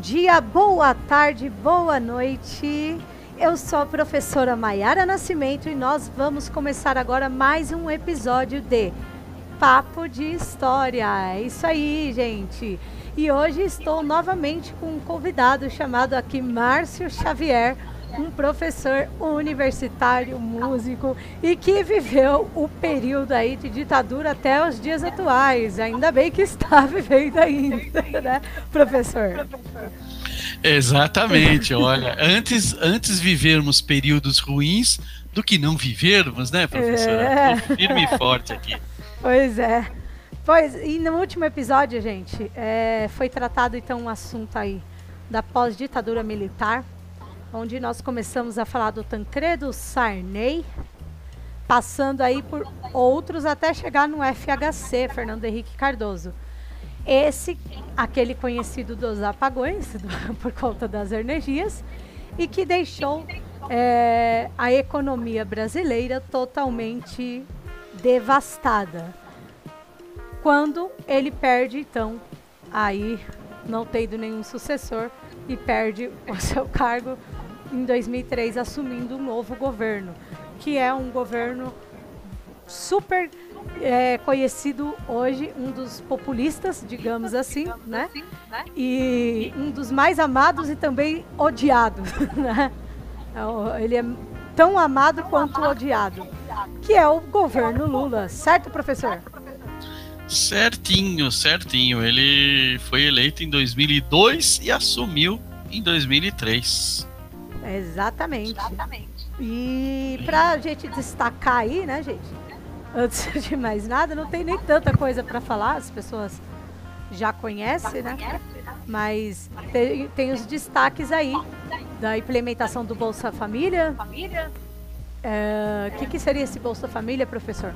dia, boa tarde, boa noite. Eu sou a professora Maiara Nascimento e nós vamos começar agora mais um episódio de Papo de História. É isso aí, gente. E hoje estou novamente com um convidado chamado aqui Márcio Xavier, um professor universitário, músico e que viveu o período aí de ditadura até os dias atuais. Ainda bem que está vivendo ainda, né, professor? Exatamente, olha, antes, antes vivermos períodos ruins do que não vivermos, né, professora? É. firme e forte aqui. Pois é. Pois, e no último episódio, gente, é, foi tratado então um assunto aí da pós-ditadura militar, onde nós começamos a falar do Tancredo Sarney, passando aí por outros até chegar no FHC, Fernando Henrique Cardoso. Esse, aquele conhecido dos apagões, por conta das energias, e que deixou é, a economia brasileira totalmente devastada. Quando ele perde, então, aí não tendo nenhum sucessor e perde o seu cargo em 2003 assumindo um novo governo, que é um governo super é, conhecido hoje, um dos populistas, digamos assim, né? E um dos mais amados e também odiados, né? É ele é tão amado quanto odiado, que é o governo Lula, certo, professor? Certinho, certinho. Ele foi eleito em 2002 e assumiu em 2003. Exatamente. Exatamente. E pra gente destacar aí, né, gente? Antes de mais nada, não tem nem tanta coisa para falar, as pessoas já conhecem, né? Mas tem, tem os destaques aí da implementação do Bolsa Família. O é, que, que seria esse Bolsa Família, professor?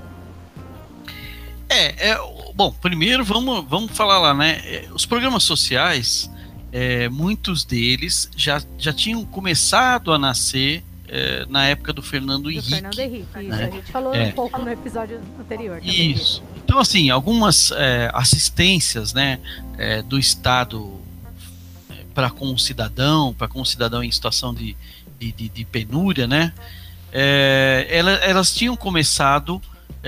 É, é, bom, primeiro vamos, vamos falar lá, né? É, os programas sociais é, muitos deles já, já tinham começado a nascer é, na época do Fernando do Henrique. Fernando Henrique, né? isso. A gente falou é. um pouco no episódio anterior. Isso. Então, assim, algumas é, assistências né, é, do Estado é, para com o cidadão, para com o cidadão em situação de, de, de, de penúria, né? Elas, elas, tinham começado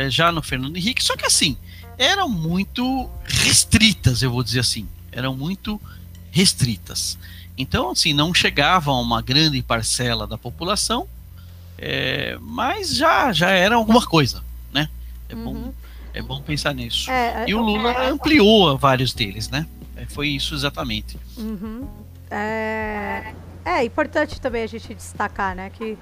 já no Fernando Henrique, só que assim, eram muito restritas, eu vou dizer assim. Eram muito restritas. Então, assim, não chegavam a uma grande parcela da população, é, mas já, já era alguma coisa, né? É, uhum. bom, é bom pensar nisso. É, e o Lula é, ampliou vários deles, né? É, foi isso exatamente. Uhum. É, é importante também a gente destacar, né, que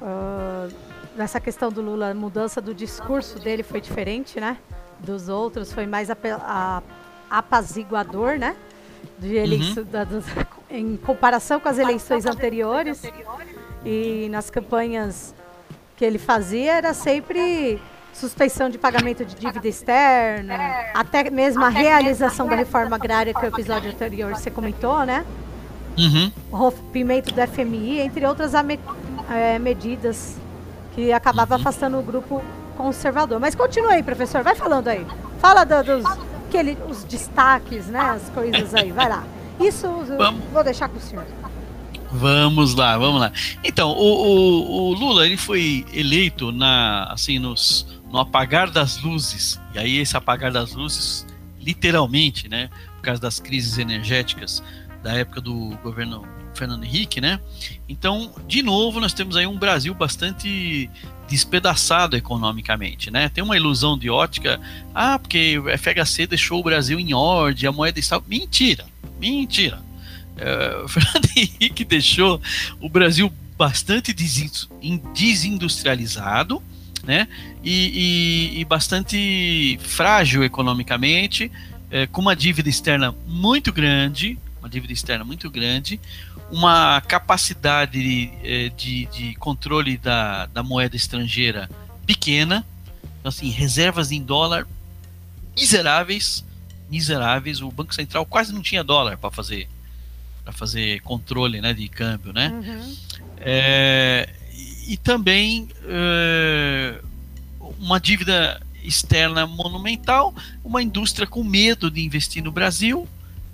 uh, nessa questão do Lula, a mudança do discurso dele foi diferente, né? Dos outros, foi mais apaziguador, né? De eleição, uhum. da, da, em comparação com as eleições anteriores. E nas campanhas que ele fazia era sempre suspensão de pagamento de dívida externa, até mesmo a realização da reforma agrária que o episódio anterior você comentou, né? Uhum. O rompimento do FMI, entre outras é, medidas que acabava uhum. afastando o grupo conservador. Mas continue aí, professor, vai falando aí. Fala do, dos aquele, os destaques, né? As coisas aí. Vai lá. Isso vamos. vou deixar com o senhor. Vamos lá, vamos lá. Então, o, o, o, Lula ele foi eleito na, assim, nos, no apagar das luzes. E aí esse apagar das luzes, literalmente, né? Por causa das crises energéticas da época do governo Fernando Henrique, né? Então, de novo, nós temos aí um Brasil bastante despedaçado economicamente, né? Tem uma ilusão de ótica, ah, porque o FHC deixou o Brasil em ordem, a moeda está... Mentira, mentira. É, o Fernando Henrique deixou o Brasil bastante desindustrializado, né? E, e, e bastante frágil economicamente, é, com uma dívida externa muito grande, uma dívida externa muito grande, uma capacidade de, eh, de, de controle da, da moeda estrangeira pequena, então, assim, reservas em dólar miseráveis, miseráveis. O Banco Central quase não tinha dólar para fazer para fazer controle, né, de câmbio, né? Uhum. É, e, também é, uma dívida externa monumental, uma indústria com medo de investir no Brasil,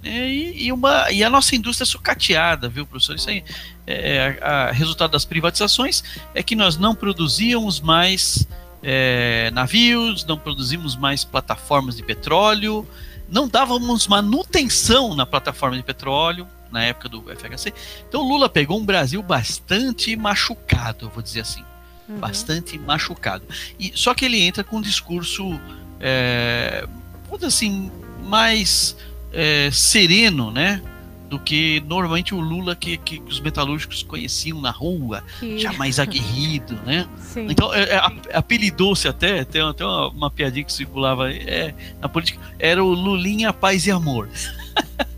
e, e, uma, e a nossa indústria é sucateada, viu, professor? Isso aí é, é a, resultado das privatizações é que nós não produzíamos mais é, navios, não produzimos mais plataformas de petróleo, não dávamos manutenção na plataforma de petróleo na época do FHC. Então Lula pegou um Brasil bastante machucado, vou dizer assim, uhum. bastante machucado. E só que ele entra com um discurso, é, vou dizer assim, mais é, sereno, né? Do que normalmente o Lula que, que os metalúrgicos conheciam na rua, que... já mais aguerrido, né? Sim. Então, é, é, apelidou-se até, tem até uma, uma, piadinha que circulava é, na política, era o Lulinha Paz e Amor.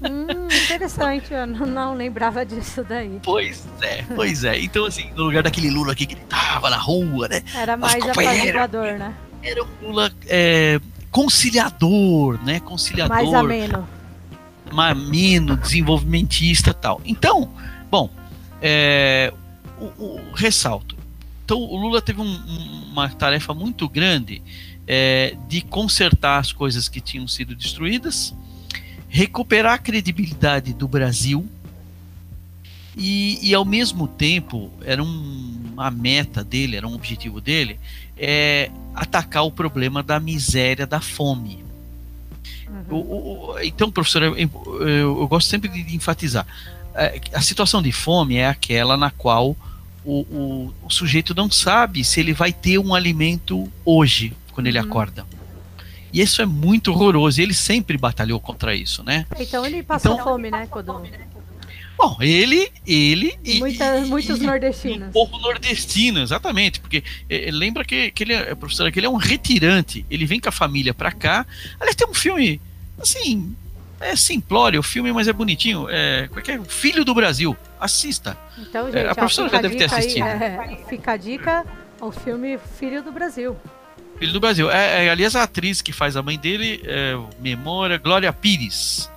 Hum, interessante, eu não, não, lembrava disso daí. Pois é, pois é. Então, assim, no lugar daquele Lula que gritava na rua, né? Era mais apaziguador, né? Era um Lula é, conciliador, né? Conciliador. Mais ameno ameno, desenvolvimentista tal. Então, bom, é, o, o, ressalto. Então, o Lula teve um, uma tarefa muito grande é, de consertar as coisas que tinham sido destruídas, recuperar a credibilidade do Brasil e, e ao mesmo tempo era um, uma meta dele, era um objetivo dele, é atacar o problema da miséria, da fome. Uhum. O, o, então, professor, eu, eu, eu, gosto sempre de enfatizar. É, a situação de fome é aquela na qual o, o, sujeito não sabe se ele vai ter um alimento hoje, quando ele uhum. acorda. E isso é muito horroroso. E ele sempre batalhou contra isso, né? Então ele passou então, fome, né, Codô? Bom, ele, ele e, Muita, e muitos nordestinos. Um pouco nordestino, exatamente, porque é, lembra que, que ele é, professor, que ele é um retirante. Ele vem com a família para cá. Aliás, tem um filme assim, é simplório o filme, mas é bonitinho. É, é, é? Filho do Brasil. Assista. Então, gente, é, a professora já deve ter assistido. Aí, é, fica a dica ao filme Filho do Brasil. Filho do Brasil. É, é, aliás, a atriz que faz a mãe dele, é, memória, Glória Pires.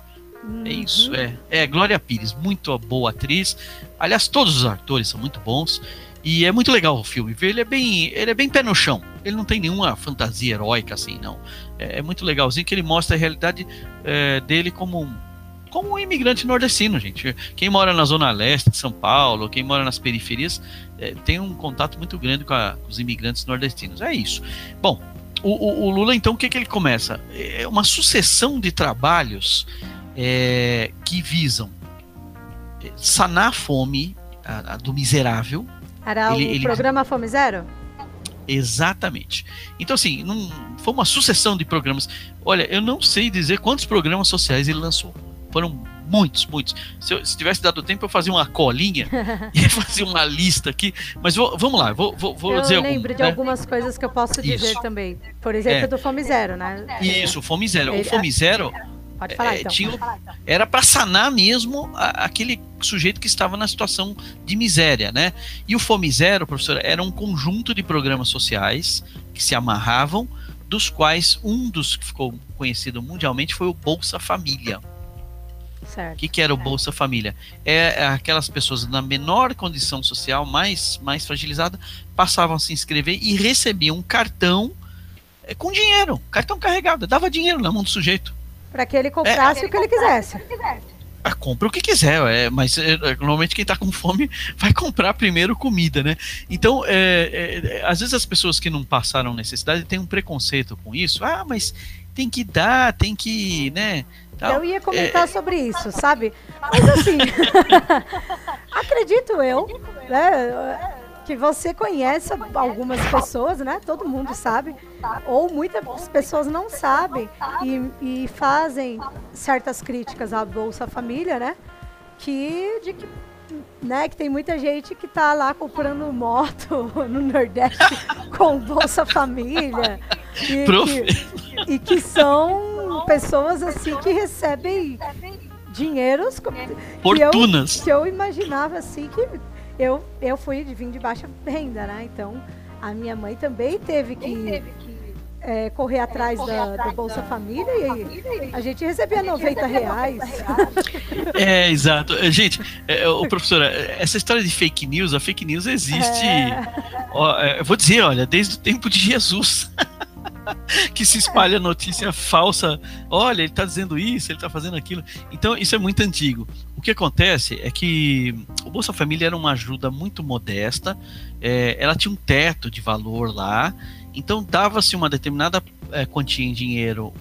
Uhum. É isso, é. É, Glória Pires, muito boa atriz. Aliás, todos os atores são muito bons. E é muito legal o filme. Ele é bem, ele é bem pé no chão. Ele não tem nenhuma fantasia heróica assim, não. É, é muito legalzinho que ele mostra a realidade é, dele como um, como um imigrante nordestino, gente. Quem mora na zona leste de São Paulo, quem mora nas periferias, é, tem um contato muito grande com, a, com, os imigrantes nordestinos. É isso. Bom, o, o, o Lula então o que, que ele começa? É uma sucessão de trabalhos é, que visam sanar a fome a, a do miserável. Era ele, o ele... programa Fome Zero? Exatamente. Então, assim, não, foi uma sucessão de programas. Olha, eu não sei dizer quantos programas sociais ele lançou. Foram muitos, muitos. Se, eu, se tivesse dado tempo, eu fazia uma colinha e fazia uma lista aqui. Mas vou, vamos lá, vou, vou, vou eu dizer. Eu lembro de né? algumas coisas que eu posso dizer Isso. também. Por exemplo, é. do Fome Zero, né? Isso, Fome Zero. O Fome Zero Pode falar, é, então. Tinha, era para sanar mesmo a, aquele sujeito que estava na situação de miséria, né? E o Fome Zero, professor, era um conjunto de programas sociais que se amarravam, dos quais um dos que ficou conhecido mundialmente foi o Bolsa Família. Certo. O que, que era o Bolsa Família? É, é aquelas pessoas na menor condição social, mais, mais fragilizada, passavam a se inscrever e recebiam um cartão é, com dinheiro, cartão carregado, dava dinheiro na mão do sujeito. Para que ele comprasse é, o que ele quisesse. Ah, compra o que quiser, é, mas é, é normalmente quem está com fome vai comprar primeiro comida, né? Então, é, é, às vezes as pessoas que não passaram necessidade têm um preconceito com isso. Ah, mas tem que dar, tem que, né? Tal. Eu ia comentar é, sobre isso, sabe? Mas assim, acredito eu, né? Que você conhece algumas pessoas, né? Todo mundo sabe, ou muitas pessoas não sabem e, e fazem certas críticas à Bolsa Família, né? Que de que né, que tem muita gente que tá lá comprando moto no Nordeste com Bolsa Família e que, e que são pessoas assim que recebem dinheiros fortunas que eu, que eu imaginava assim que eu, eu fui de vim de baixa renda, né? Então a minha mãe também teve que, é, correr atrás da, do Bolsa Família e a gente recebia 90 reais. É, exato. É, gente, é, o professora, essa história de fake news, a fake news existe. É. Ó, eu vou dizer, olha, desde o tempo de Jesus. que se espalha notícia falsa. Olha, ele está dizendo isso, ele está fazendo aquilo. Então, isso é muito antigo. O que acontece é que o Bolsa Família era uma ajuda muito modesta, é, ela tinha um teto de valor lá, então dava-se uma determinada é, quantia em dinheiro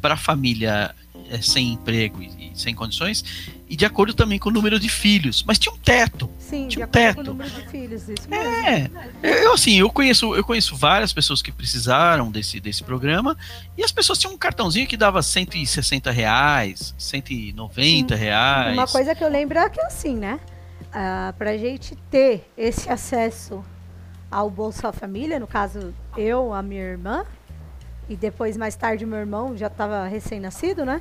para a família é, sem emprego e, e, sem condições, e de acordo também com o número de filhos. Mas tinha um teto. Sim, tinha um teto. com o número de filhos, isso é, mesmo. É, eu assim, eu conheço, eu conheço várias pessoas que precisaram desse, desse programa, e as pessoas tinham um cartãozinho que dava 160 reais, 190 Sim. reais. Uma coisa que eu lembro é que assim, né? Uh, pra gente ter esse acesso ao Bolsa Família, no caso, eu, a minha irmã, e depois, mais tarde, meu irmão já estava recém-nascido, né?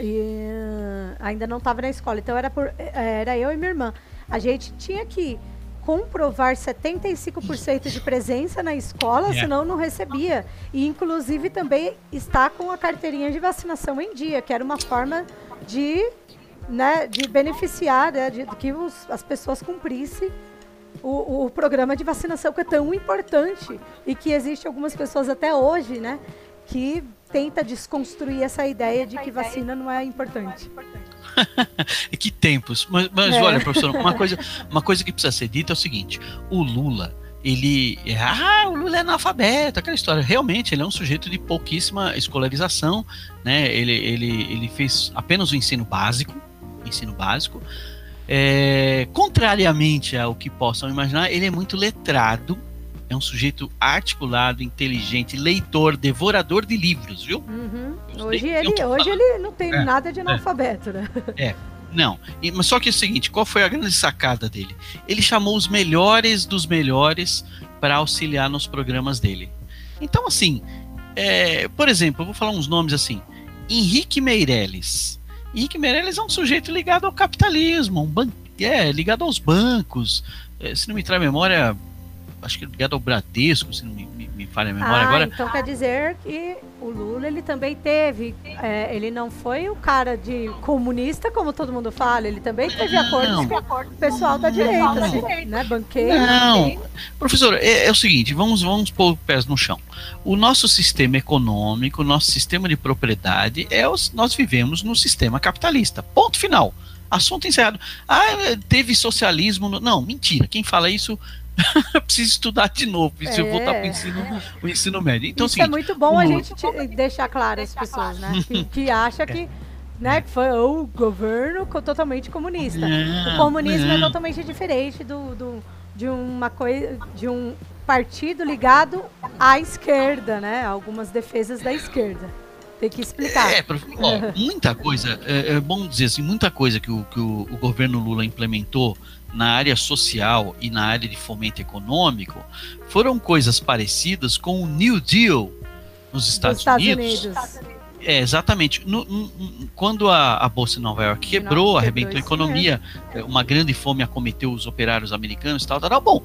E uh, ainda não estava na escola. Então, era, por, era eu e minha irmã. A gente tinha que comprovar 75% de presença na escola, yeah. senão não recebia. E, inclusive, também está com a carteirinha de vacinação em dia, que era uma forma de, né, de beneficiar, né, de, de que os, as pessoas cumprissem o, o programa de vacinação que é tão importante e que existe algumas pessoas até hoje, né, que tenta desconstruir essa ideia de que vacina não é importante. que tempos. Mas, mas é. olha, professor, uma coisa, uma coisa que precisa ser dita é o seguinte: o Lula, ele. Ah, o Lula é analfabeto, aquela história. Realmente, ele é um sujeito de pouquíssima escolarização, né? Ele, ele, ele fez apenas o ensino básico, ensino básico. É, contrariamente ao que possam imaginar, ele é muito letrado, é um sujeito articulado, inteligente, leitor, devorador de livros, viu? Uhum. Hoje, ele, hoje ele não tem é, nada de é. analfabeto, é, né? É. Não, e, mas só que é o seguinte, qual foi a grande sacada dele? Ele chamou os melhores dos melhores para auxiliar nos programas dele. Então, assim, é, por exemplo, eu vou falar uns nomes assim: Henrique Meirelles, Henrique Meirelles é um sujeito ligado ao capitalismo, um ban é, ligado aos bancos. É, se não me trai memória, acho que ligado ao Bradesco, se não me, me, me falha a memória ah, agora. Então quer dizer que o Lula ele também teve, é, ele não foi o cara de comunista, como todo mundo fala, ele também teve acordos com o pessoal da direita, assim, né? Banqueiro. Não, professor, é, é, o seguinte, vamos, vamos pôr os pés no chão. O nosso sistema econômico, o nosso sistema de propriedade, é os, nós vivemos no sistema capitalista. Ponto final. Assunto encerrado. Ah, teve socialismo. No... Não, mentira. Quem fala isso preciso estudar de novo, preciso é. voltar para o ensino, o ensino médio. Então, Isso é muito bom a gente deixar claro as pessoas, né? Que, que acha é. que, né, que foi o governo totalmente comunista. o comunismo é totalmente diferente do, do, de uma coisa, de um partido ligado à esquerda, né? Algumas defesas da esquerda. Tem que explicar. É, ó, muita coisa, é, é, bom dizer assim, muita coisa que o, que o, o governo Lula implementou na área social e na área de fomento econômico foram coisas parecidas com o New Deal nos Estados, Estados Unidos. Unidos. É, exatamente. No, no, quando a, a, Bolsa de Nova York quebrou, arrebentou a economia, é. uma grande fome acometeu os operários americanos e tal, tal, tal. Bom,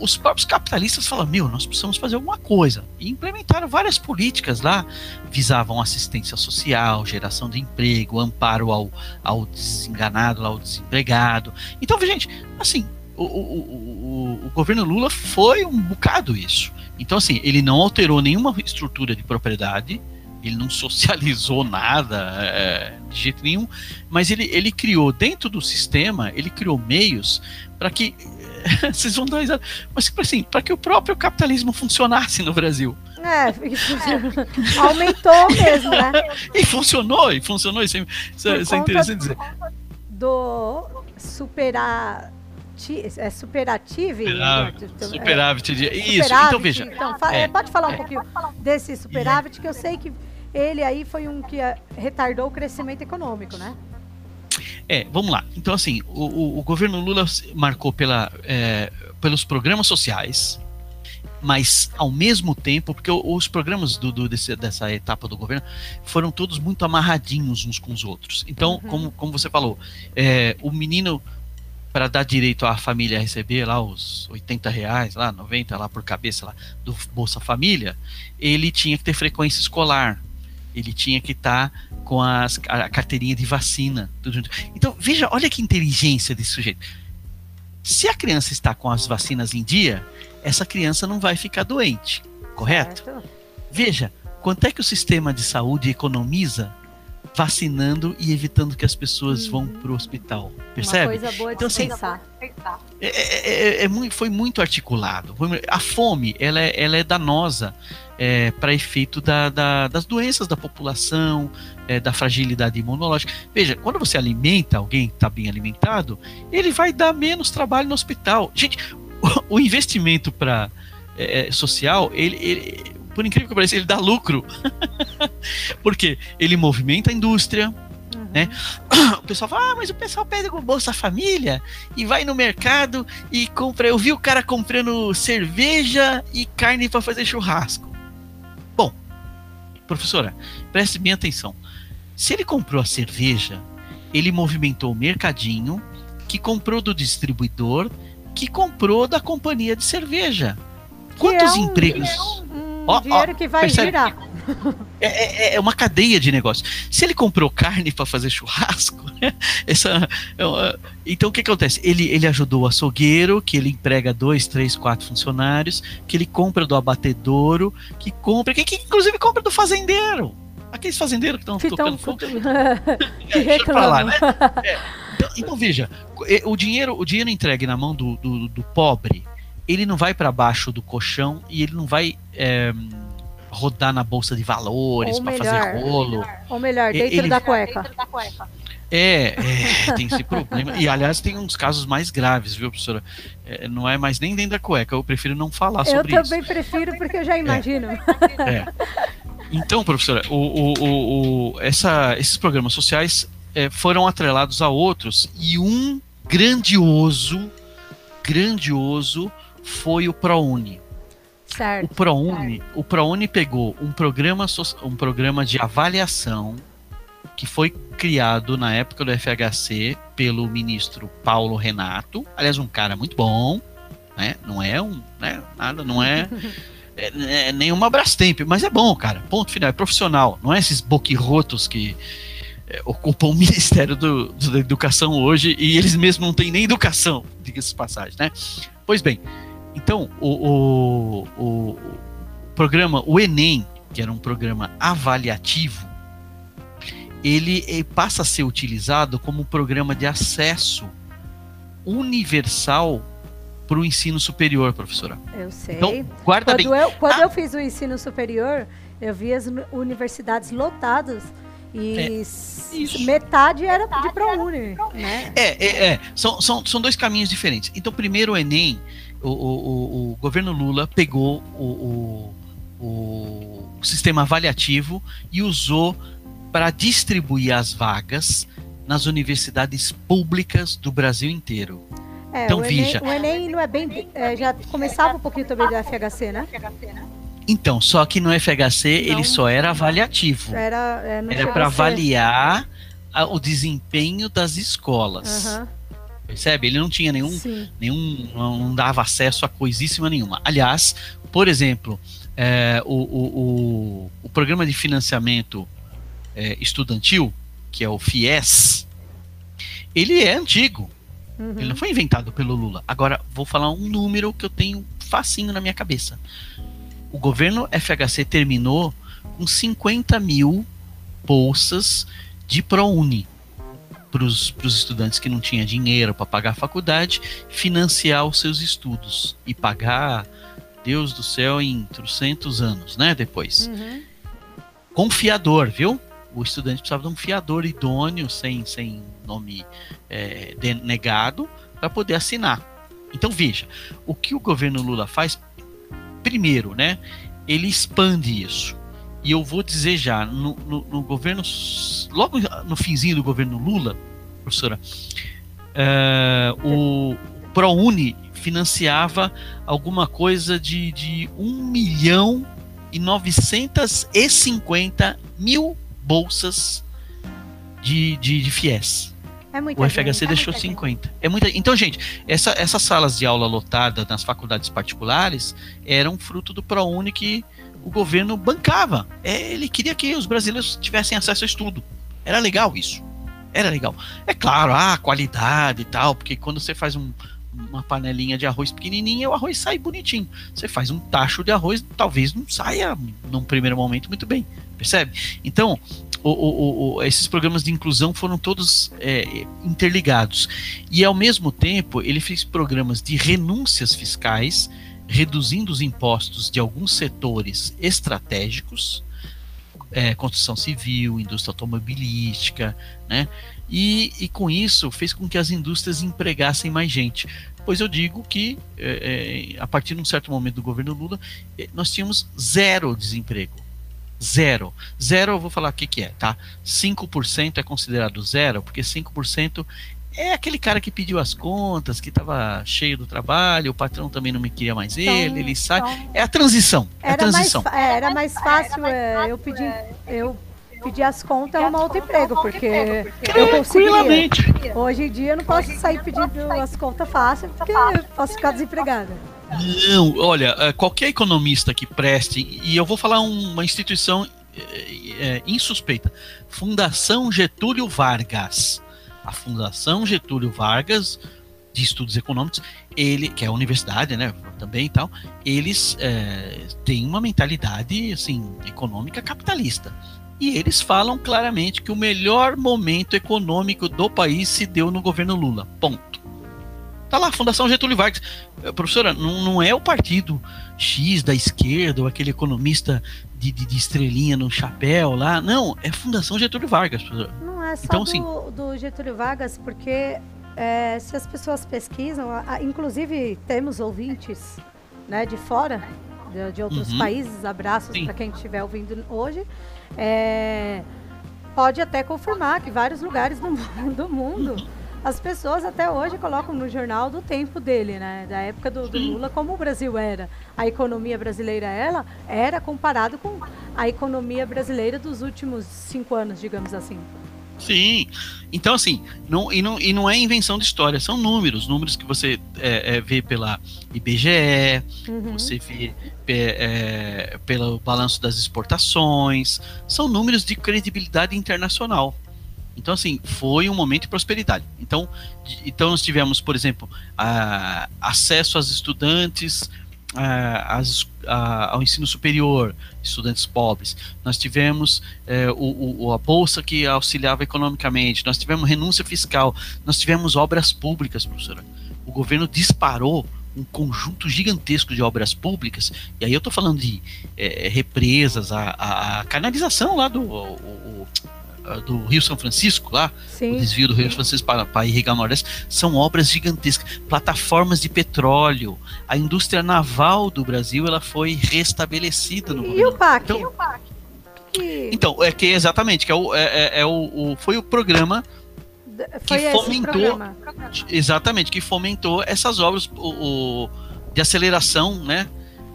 os próprios capitalistas falam: meu, nós precisamos fazer alguma coisa. E implementaram várias políticas lá, visavam assistência social, geração de emprego, amparo ao, ao desenganado, ao desempregado. Então, gente, assim, o, o, o, o, governo Lula foi um bocado isso. Então, assim, ele não alterou nenhuma estrutura de propriedade, ele não socializou nada é, de jeito nenhum, mas ele, ele criou dentro do sistema, ele criou meios para que vocês vão dar risada. Mas, assim, para que o próprio capitalismo funcionasse no Brasil. É, aumentou mesmo, né? E funcionou, e funcionou. Isso é, isso é interessante dizer. Do superar é superativo? Superávit. Superávit. É, isso, superávit, então veja. Então, é, pode falar um é, pouquinho desse superávit, que eu sei que ele aí foi um que retardou o crescimento econômico, né? É, vamos lá. Então, assim, o, o, o governo Lula marcou pela, é, pelos programas sociais, mas ao mesmo tempo, porque os programas do, do desse, dessa etapa do governo foram todos muito amarradinhos uns com os outros. Então, uhum. como, como você falou, é, o menino para dar direito à família a receber lá os 80 reais, lá 90 lá por cabeça lá do Bolsa Família, ele tinha que ter frequência escolar ele tinha que estar tá com as, a carteirinha de vacina. Tudo. Então, veja, olha que inteligência desse sujeito. Se a criança está com as vacinas em dia, essa criança não vai ficar doente, correto? Veja, quanto é que o sistema de saúde economiza vacinando e evitando que as pessoas vão para o hospital. Percebe? Uma coisa boa de então, assim, pensar. É, é, é, é muito, foi muito articulado. A fome ela é, ela é danosa é, para efeito da, da, das doenças da população, é, da fragilidade imunológica. Veja, quando você alimenta alguém que está bem alimentado, ele vai dar menos trabalho no hospital. Gente, o, o investimento para é, social, ele, ele por incrível que pareça, ele dá lucro. Porque ele movimenta a indústria, uhum. né? O pessoal fala, ah, mas o pessoal pega o Bolsa Família e vai no mercado e compra. Eu vi o cara comprando cerveja e carne para fazer churrasco. Bom, professora, preste bem atenção. Se ele comprou a cerveja, ele movimentou o mercadinho, que comprou do distribuidor, que comprou da companhia de cerveja. Quantos é um, empregos? É um Ó, dinheiro ó, que vai percebe? girar. É, é, é, uma cadeia de negócio. Se ele comprou carne para fazer churrasco, né? essa, é então o que acontece? Ele, ele ajudou o açougueiro, que ele emprega dois, três, quatro funcionários, que ele compra do abatedouro, que compra, que, que inclusive compra do fazendeiro. Aqueles fazendeiros que estão tocando fogo. que reclamam. Né? É, então, então, veja, o dinheiro, o dinheiro entregue na mão do, do, do pobre, ele não vai para baixo do colchão e ele não vai é, rodar na bolsa de valores para fazer rolo. Ou melhor, dentro ele, da cueca. É, é, tem esse problema. E aliás, tem uns casos mais graves, viu, professora? É, não é mais nem dentro da cueca, eu prefiro não falar sobre isso. Eu também prefiro, porque eu já imagino. É. é. Então, professora, o, o, o, essa, esses programas sociais é, foram atrelados a outros e um grandioso, grandioso foi o ProUni. Certo. O ProUni, o ProUni pegou um programa, um programa de avaliação que foi criado na época do FHC pelo ministro Paulo Renato, aliás um cara muito bom, né? Não é um, né? Nada, não é, é, é nenhuma Brastemp, mas é bom, cara. Ponto final, é profissional, não é esses boquirrotos que é, ocupam o Ministério do, do, da Educação hoje e eles mesmos não têm nem educação, diga-se passagem, né? Pois bem, então, o, o, o, programa, o Enem, que era um programa avaliativo, ele, ele passa a ser utilizado como um programa de acesso universal para o ensino superior, professora. Eu sei. Então, guarda quando bem. Eu, quando ah. eu fiz o ensino superior, eu vi as universidades lotadas e é, metade era de ProUni. Né? É, é, é. São, são, são dois caminhos diferentes. Então, primeiro o Enem, o, o, o governo Lula pegou o, o, sistema avaliativo e usou para distribuir as vagas nas universidades públicas do Brasil inteiro. É, então, o Enem, veja. O Enem não é bem. É, já começava um pouquinho também do FHC, né? Então, só que no FHC não, ele só era avaliativo. Era, é, para avaliar a, o desempenho das escolas. Uhum. Percebe? Ele não tinha nenhum, nenhum não dava acesso a coisíssima nenhuma. Aliás, por exemplo, é, o, o, o, o, programa de financiamento é, estudantil, que é o FIES, ele é antigo. Uhum. Ele não foi inventado pelo Lula. Agora, vou falar um número que eu tenho facinho na minha cabeça. O governo FHC terminou com 50 mil bolsas de ProUni para os estudantes que não tinham dinheiro para pagar a faculdade, financiar os seus estudos e pagar, Deus do céu, em trocentos anos, né? Depois. Uhum. Confiador, viu? O estudante precisava de um fiador idôneo, sem, sem nome é, denegado, para poder assinar. Então veja, o que o governo Lula faz, primeiro, né? Ele expande isso. E eu vou dizer já, no, no, no governo, logo no finzinho do governo Lula, professora, é, o ProUni financiava alguma coisa de, de 1 milhão e 950 mil bolsas de, de, de FIES. É o FHC gente. deixou é 50. É muita, então, gente, essa, essas salas de aula lotadas nas faculdades particulares eram fruto do ProUni que o governo bancava. É, ele queria que os brasileiros tivessem acesso a estudo. Era legal isso. Era legal. É claro, ah, qualidade e tal, porque quando você faz um, uma panelinha de arroz pequenininha o arroz sai bonitinho. Você faz um tacho de arroz, talvez não saia num primeiro momento muito bem, percebe? Então, o, o, o, esses programas de inclusão foram todos é, interligados. E ao mesmo tempo, ele fez programas de renúncias fiscais, reduzindo os impostos de alguns setores estratégicos, é, construção civil, indústria automobilística, né? E, e, com isso fez com que as indústrias empregassem mais gente. Pois eu digo que é, é, a partir de um certo momento do governo Lula, é, nós tínhamos zero desemprego. Zero. Zero eu vou falar o que, que é, tá? 5% é considerado zero, porque 5% é aquele cara que pediu as contas, que estava cheio do trabalho, o patrão também não me queria mais então, ele, ele sai. Então, é a transição. É a transição. Mais, era mais fácil é, eu pedir. Eu pedir as contas e arrumar outro emprego, porque eu conseguiria. Hoje em dia eu não posso sair pedindo as contas fácil, porque eu posso ficar desempregada. Não, olha, é, qualquer economista que preste, e eu vou falar uma instituição é, é, insuspeita, Fundação Getúlio Vargas. A Fundação Getúlio Vargas de Estudos Econômicos, ele, que é a universidade, né, também e tal, eles é, têm uma mentalidade, assim, econômica capitalista e eles falam claramente que o melhor momento econômico do país se deu no governo Lula. Ponto. Tá lá, Fundação Getúlio Vargas. Eh, professora, não, não é o partido X da esquerda ou aquele economista de, de, de, estrelinha no chapéu lá. Não, é Fundação Getúlio Vargas, professora. Não é só então, do, assim, do Getúlio Vargas, porque é, se as pessoas pesquisam, inclusive temos ouvintes né, de fora, de, de outros uhum. países, abraços para quem estiver ouvindo hoje é, pode até confirmar que vários lugares do, do mundo as pessoas até hoje colocam no jornal do tempo dele, né? Da época do, do, Lula, como o Brasil era. A economia brasileira ela era comparado com a economia brasileira dos últimos cinco anos, digamos assim. Sim. Então, assim, não, e, não, e não é invenção de história, são números, números que você é, é, vê pela IBGE, uhum. você vê é, pelo balanço das exportações, são números de credibilidade internacional. Então, assim, foi um momento de prosperidade. Então, de, então nós tivemos, por exemplo, a, acesso às estudantes as, a, ao ensino superior, estudantes pobres. Nós tivemos é, o, o, a bolsa que auxiliava economicamente. Nós tivemos renúncia fiscal. Nós tivemos obras públicas, professora. O governo disparou um conjunto gigantesco de obras públicas, e aí eu estou falando de é, represas, a, a, canalização lá do, o, do Rio São Francisco, lá, Sim. o desvio do Rio São Francisco para, para irrigar o Nordeste, são obras gigantescas, plataformas de petróleo, a indústria naval do Brasil ela foi restabelecida no e governo. O PAC? Então, e o PAC? Então, é que exatamente, que é o, é, é, é o, o, foi o programa foi que fomentou exatamente que fomentou essas obras o, o de aceleração né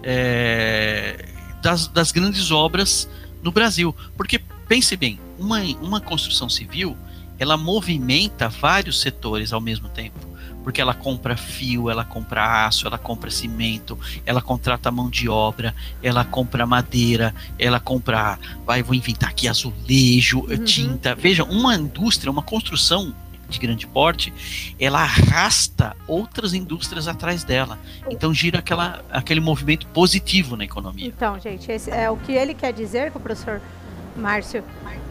é, das, das grandes obras no Brasil porque pense bem uma, uma construção civil, ela movimenta vários setores ao mesmo tempo. Porque ela compra fio, ela compra aço, ela compra cimento, ela contrata mão de obra, ela compra madeira, ela compra, vai, vou inventar aqui azulejo, uhum. tinta. Veja, uma indústria, uma construção de grande porte, ela arrasta outras indústrias atrás dela. Então gira aquela, aquele movimento positivo na economia. Então, gente, esse é o que ele quer dizer com o professor Márcio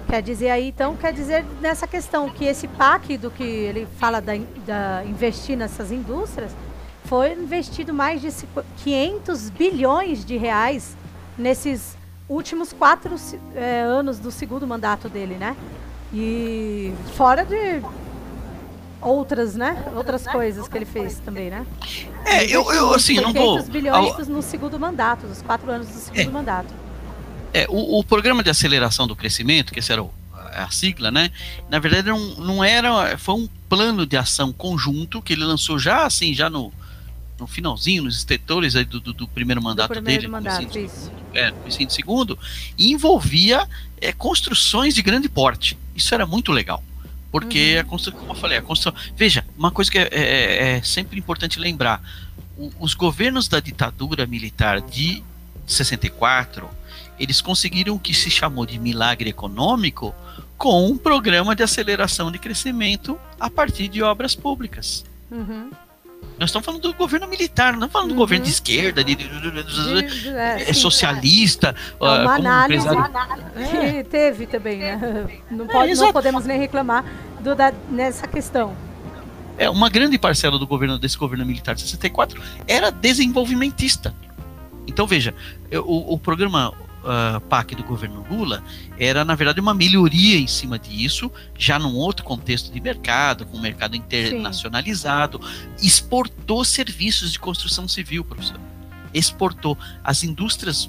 Quer dizer aí, então, quer dizer nessa questão que esse PAC do que ele fala da, da investir nessas indústrias, foi investido mais de 500 bilhões de reais nesses últimos quatro é, anos do segundo mandato dele, né? E fora de outras, né? Outras coisas que ele fez também, né? É, eu, eu assim, não vou... bilhões no segundo mandato, nos quatro anos do segundo é. mandato. É, o, o, programa de aceleração do crescimento, que essa era a sigla, né? Na verdade, não, não era. Foi um plano de ação conjunto que ele lançou já assim, já no, no finalzinho, nos estetores aí do, do, do primeiro mandato do primeiro dele, mandato, no isso. É, no ensino segundo, e envolvia é, construções de grande porte. Isso era muito legal. Porque uhum. a construção, como eu falei, a construção. Veja, uma coisa que é, é, é sempre importante lembrar: o, os governos da ditadura militar de 64 eles conseguiram o que se chamou de milagre econômico com um programa de aceleração de crescimento a partir de obras públicas. Uhum. Nós estamos falando do governo militar, não estamos falando uhum. do governo de esquerda, de, de, de, é, é socialista. É uma análise que é. teve também, né? Não, é, pode, não podemos nem reclamar do, da, nessa questão. É, uma grande parcela do governo desse governo militar de 64 era desenvolvimentista. Então veja, o, o programa uh, PAC do governo Lula era, na verdade, uma melhoria em cima disso, já num outro contexto de mercado, com o mercado internacionalizado, Sim. exportou serviços de construção civil, professor. Exportou. As indústrias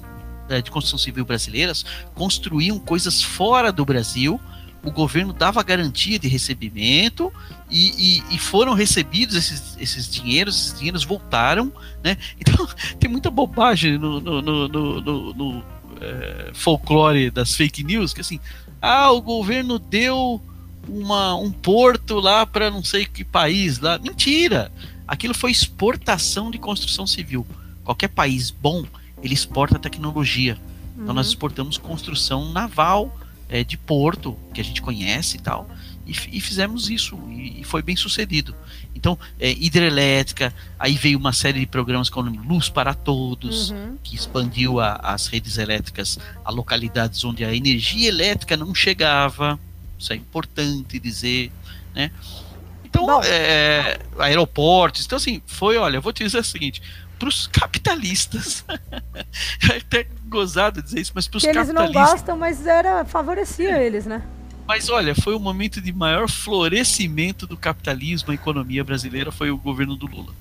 uh, de construção civil brasileiras construíam coisas fora do Brasil o governo dava garantia de recebimento e, e, e, foram recebidos esses, esses dinheiros, esses dinheiros voltaram, né? Então tem muita bobagem no, no, no, no, no é, folclore das fake news, que assim, ah, o governo deu uma, um porto lá para não sei que país lá. Mentira! Aquilo foi exportação de construção civil. Qualquer país bom, ele exporta tecnologia. Uhum. Então nós uhum. exportamos construção naval é, de porto, que a gente conhece e tal, e, e fizemos isso, e, e, foi bem sucedido. Então, é, hidrelétrica, aí veio uma série de programas como Luz para Todos, uhum. que expandiu a, as redes elétricas a localidades onde a energia elétrica não chegava, isso é importante dizer, né? Então, é, aeroportos, então assim, foi, olha, eu vou te dizer o seguinte, para os capitalistas. é até gozado dizer isso, mas para os capitalistas. Eles não gostam, mas era favorecia é. eles, né? Mas olha, foi o momento de maior florescimento do capitalismo, a economia brasileira foi o governo do Lula.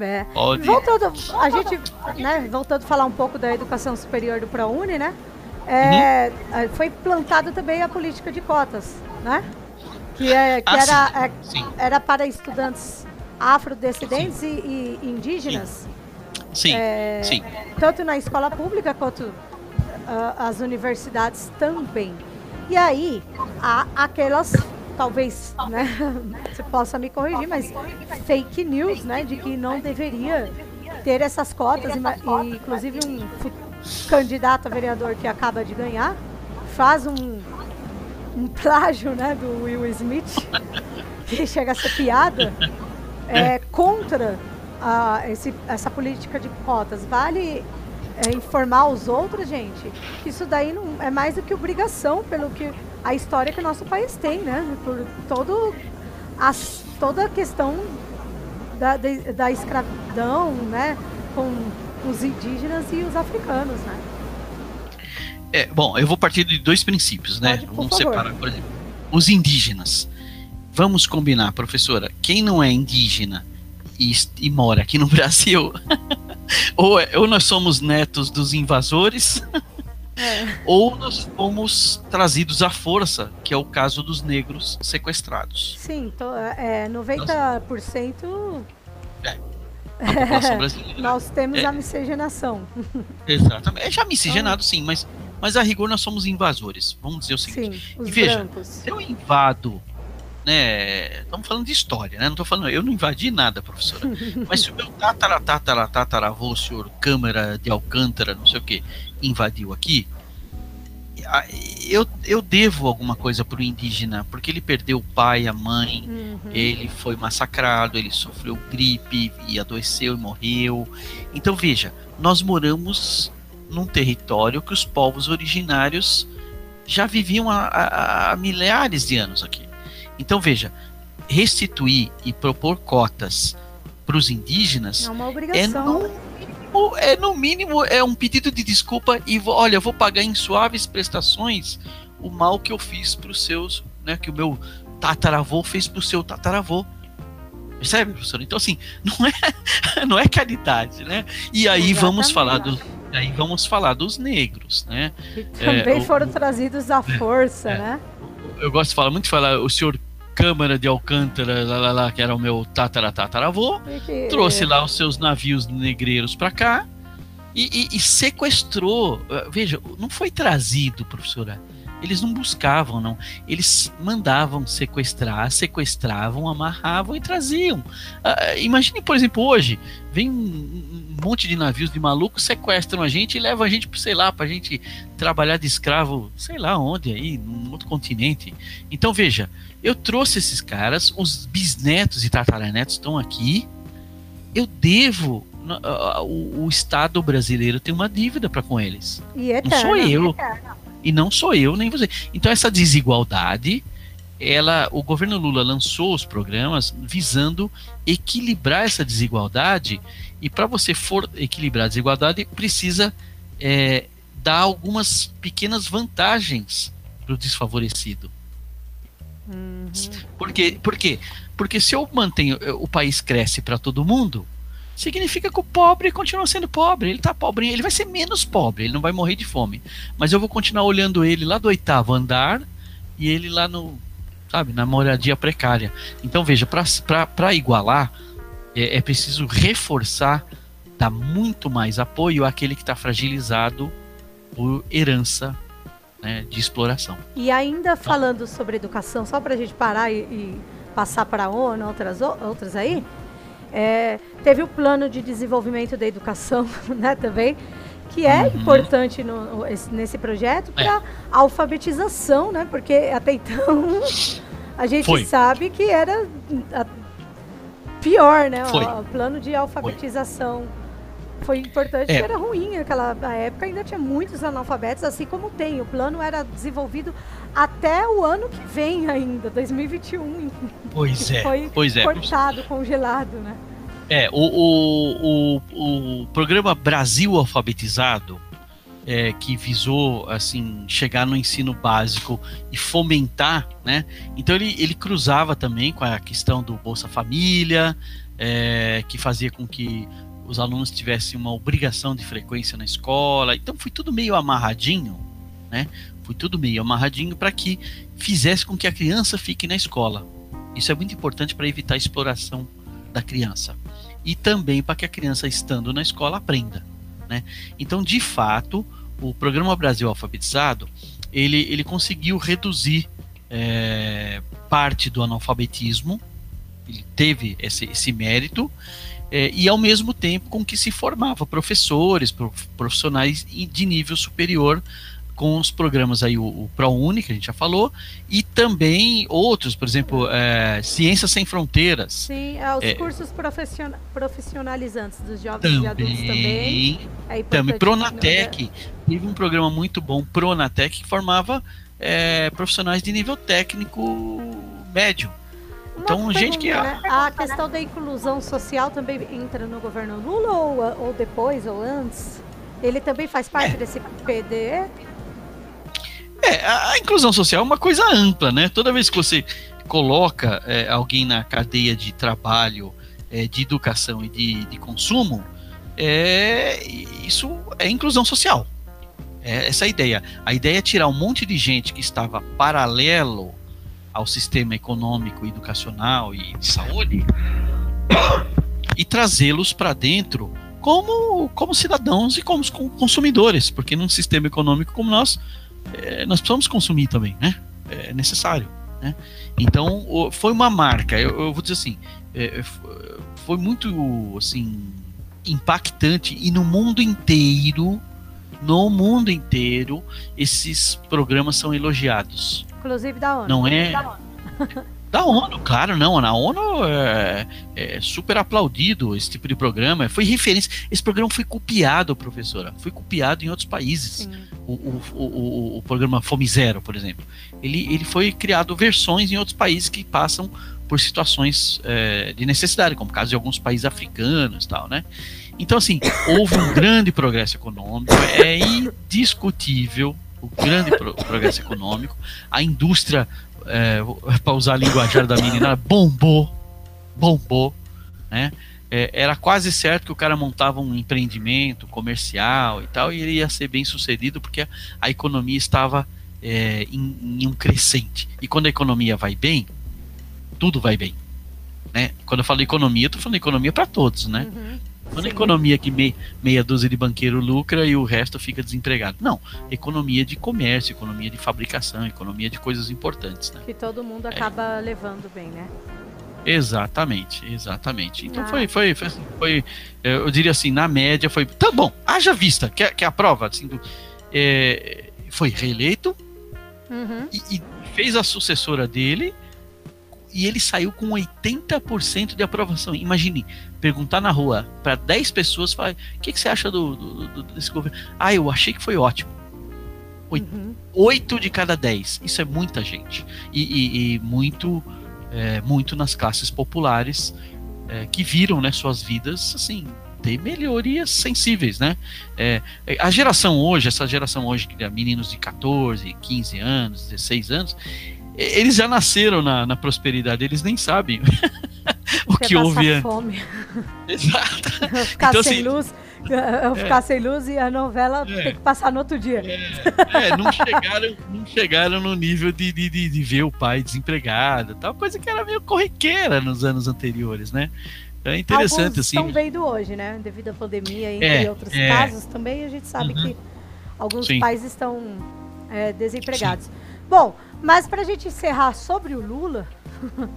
É. Voltando, a gente, né, voltando a falar um pouco da educação superior do ProUni, né? É, uhum. Foi plantada também a política de cotas, né? Que, é, que ah, era, é, era para estudantes afrodescendentes e, e, indígenas. Sim. Sim, é, sim. Tanto na escola pública quanto uh, as universidades também. E aí, há aquelas, talvez, né, você possa me corrigir, mas fake news, né, de que não deveria ter essas cotas, e, inclusive um candidato a vereador que acaba de ganhar faz um, um plágio, né, do Will Smith, que chega a ser piada, é, contra esse, essa política de cotas vale é, informar os outros, gente, isso daí não é mais do que obrigação pelo que a história que o nosso país tem, né? Por todo as, toda a questão da, de, da escravidão, né? Com os indígenas e os africanos, né? É, bom, eu vou partir de dois princípios, né? Pode, Vamos favor. separar, por exemplo, os indígenas. Vamos combinar, professora, quem não é indígena e, e mora aqui no Brasil, ou, é, ou nós somos netos dos invasores, é. ou nós fomos trazidos à força, que é o caso dos negros sequestrados. Sim, tô, é, 90%. É. A população brasileira. nós temos é, a miscigenação. Exatamente. É já miscigenado, sim, mas, mas a rigor nós somos invasores. Vamos dizer o seguinte. Sim, e veja, brancos. se eu invado né? Estamos falando de história, né? Não estou falando, eu não invadi nada, professora. Mas se o meu tatara, tatara, tataravô, senhor Câmara de Alcântara, não sei o que, invadiu aqui, eu, eu devo alguma coisa para o indígena, porque ele perdeu o pai, a mãe, uhum. ele foi massacrado, ele sofreu gripe e adoeceu e morreu. Então veja, nós moramos num território que os povos originários já viviam há, há, há milhares de anos aqui. Então veja, restituir e propor cotas para os indígenas é uma obrigação. É no, é no mínimo é um pedido de desculpa e olha, eu vou pagar em suaves prestações o mal que eu fiz para os seus, né, que o meu tataravô fez para o seu tataravô. Percebe, professor? Então assim, não é não é caridade, né? E aí Exatamente. vamos falar do aí vamos falar dos negros, né? Que também é, foram o, trazidos à é, força, é, né? Eu gosto de falar muito de falar o senhor Câmara de Alcântara, lá, lá, lá, que era o meu tataravô, trouxe lá os seus navios negreiros para cá e, e, e, sequestrou. Eh, veja, não foi trazido, professora. Eles não buscavam, não. Eles mandavam sequestrar, sequestravam, amarravam e traziam. Uh, imagine, por exemplo, hoje, vem um, um, monte de navios de malucos, sequestram a gente e levam a gente, sei lá, para a gente trabalhar de escravo, sei lá onde aí, num outro continente. Então, veja, eu trouxe esses caras, os bisnetos e tataranetos estão aqui, eu devo o, o Estado brasileiro tem uma dívida para com eles. E eterna, não sou eu. Eterna. E não sou eu nem você. Então essa desigualdade, ela, o governo Lula lançou os programas visando equilibrar essa desigualdade. E para você for equilibrar a desigualdade, precisa é, dar algumas pequenas vantagens para o desfavorecido. Uhum. Por, quê? Por quê? Porque se eu mantenho, o país cresce para todo mundo, significa que o pobre continua sendo pobre. Ele tá pobre, ele vai ser menos pobre, ele não vai morrer de fome. Mas eu vou continuar olhando ele lá do oitavo andar e ele lá no, sabe, na moradia precária. Então veja, para igualar, é, é, preciso reforçar, dar muito mais apoio àquele que está fragilizado por herança né, de exploração. E ainda falando sobre educação, só para a gente parar e, e passar para outras, outras aí, é, teve o plano de desenvolvimento da educação, né, também, que é uhum. importante no, nesse projeto para é. alfabetização, né? Porque até então a gente Foi. sabe que era pior, né? Foi. O, plano de alfabetização. Foi foi importante, é. era ruim naquela época, ainda tinha muitos analfabetos, assim como tem. O plano era desenvolvido até o ano que vem ainda, 2021. Pois é. Foi pois é. cortado, congelado, né? É, o, o, o, o programa Brasil Alfabetizado, é, que visou assim chegar no ensino básico e fomentar, né? Então ele, ele cruzava também com a questão do Bolsa Família, é, que fazia com que os alunos tivessem uma obrigação de frequência na escola. Então foi tudo meio amarradinho, né? Foi tudo meio amarradinho para que fizesse com que a criança fique na escola. Isso é muito importante para evitar a exploração da criança e também para que a criança estando na escola aprenda, né? Então, de fato, o programa Brasil Alfabetizado ele, ele conseguiu reduzir é, parte do analfabetismo, ele teve esse, esse mérito é, e ao mesmo tempo com que se formava professores, profissionais de nível superior com os programas aí, o, o ProUni, que a gente já falou, e também outros, por exemplo, é, Ciências Sem Fronteiras. Sim, é, os é, cursos profissionalizantes dos jovens também, e adultos também. É também, Pronatec, né? teve um programa muito bom, Pronatec, que formava é, profissionais de nível técnico médio. Então, gente que. Né? A questão da inclusão social também entra no governo Lula ou, ou depois ou antes? Ele também faz parte é. desse PDE? É, a, a, inclusão social é uma coisa ampla, né? Toda vez que você coloca é, alguém na cadeia de trabalho, é, de educação e de, de consumo, é, isso é inclusão social. É essa a ideia. A ideia é tirar um monte de gente que estava paralelo ao sistema econômico, educacional e de saúde e trazê-los para dentro como, como cidadãos e como consumidores, porque num sistema econômico como nós, é, nós precisamos consumir também, né? É necessário. Né? Então, foi uma marca, eu, eu vou dizer assim, é, foi muito assim impactante e no mundo inteiro, no mundo inteiro, esses programas são elogiados. Inclusive da ONU. Não é? Da ONU. da ONU, claro, não. Na ONU é, é, super aplaudido esse tipo de programa. Foi referência. Esse programa foi copiado, professora. Foi copiado em outros países. O, o, o, o, programa Fome Zero, por exemplo. Ele, ele foi criado versões em outros países que passam por situações é, de necessidade, como o caso de alguns países africanos tal, né? Então, assim, houve um grande progresso econômico. É indiscutível o grande pro progresso econômico, a indústria, é, para usar a linguajar da menina, bombou, bombou, né? É, era quase certo que o cara montava um empreendimento comercial e tal, e ele ia ser bem sucedido porque a, a economia estava é, em, em, um crescente. E quando a economia vai bem, tudo vai bem. Né? Quando eu falo economia, eu estou falando economia para todos, né? Uhum. Não é economia que me, meia dúzia de banqueiro lucra e o resto fica desempregado. Não, economia de comércio, economia de fabricação, economia de coisas importantes. Né? Que todo mundo é. acaba é. levando bem, né? Exatamente, exatamente. Então ah. foi, foi, foi, assim, foi, eu diria assim, na média foi, tá bom, haja vista, que, que a prova, assim, do, é, foi reeleito uhum. e, e, fez a sucessora dele e ele saiu com 80% de aprovação. Imagine, perguntar na rua para 10 pessoas, falar, o que, que, você acha do, do, do, desse governo? Ah, eu achei que foi ótimo. Uhum. Oito uhum. de cada 10. Isso é muita gente. E, e, e muito, é, muito nas classes populares é, que viram né, suas vidas assim ter melhorias sensíveis, né? É, a geração hoje, essa geração hoje, que é meninos de 14, 15 anos, 16 anos, eles já nasceram na, na prosperidade, eles nem sabem o que houve. Fome. Exato. Ficar então, sem assim, luz. Eu ficar é, sem luz e a novela é, tem que passar no outro dia. É, é, não, chegaram, não chegaram no nível de, de, de, de ver o pai desempregado, tal coisa que era meio corriqueira nos anos anteriores, né? Então é interessante Alguns assim. estão vendo hoje, né? Devido à pandemia, entre é, outros é. casos, também a gente sabe uhum. que alguns Sim. pais estão é, desempregados. Sim. Bom, mas para a gente encerrar sobre o Lula,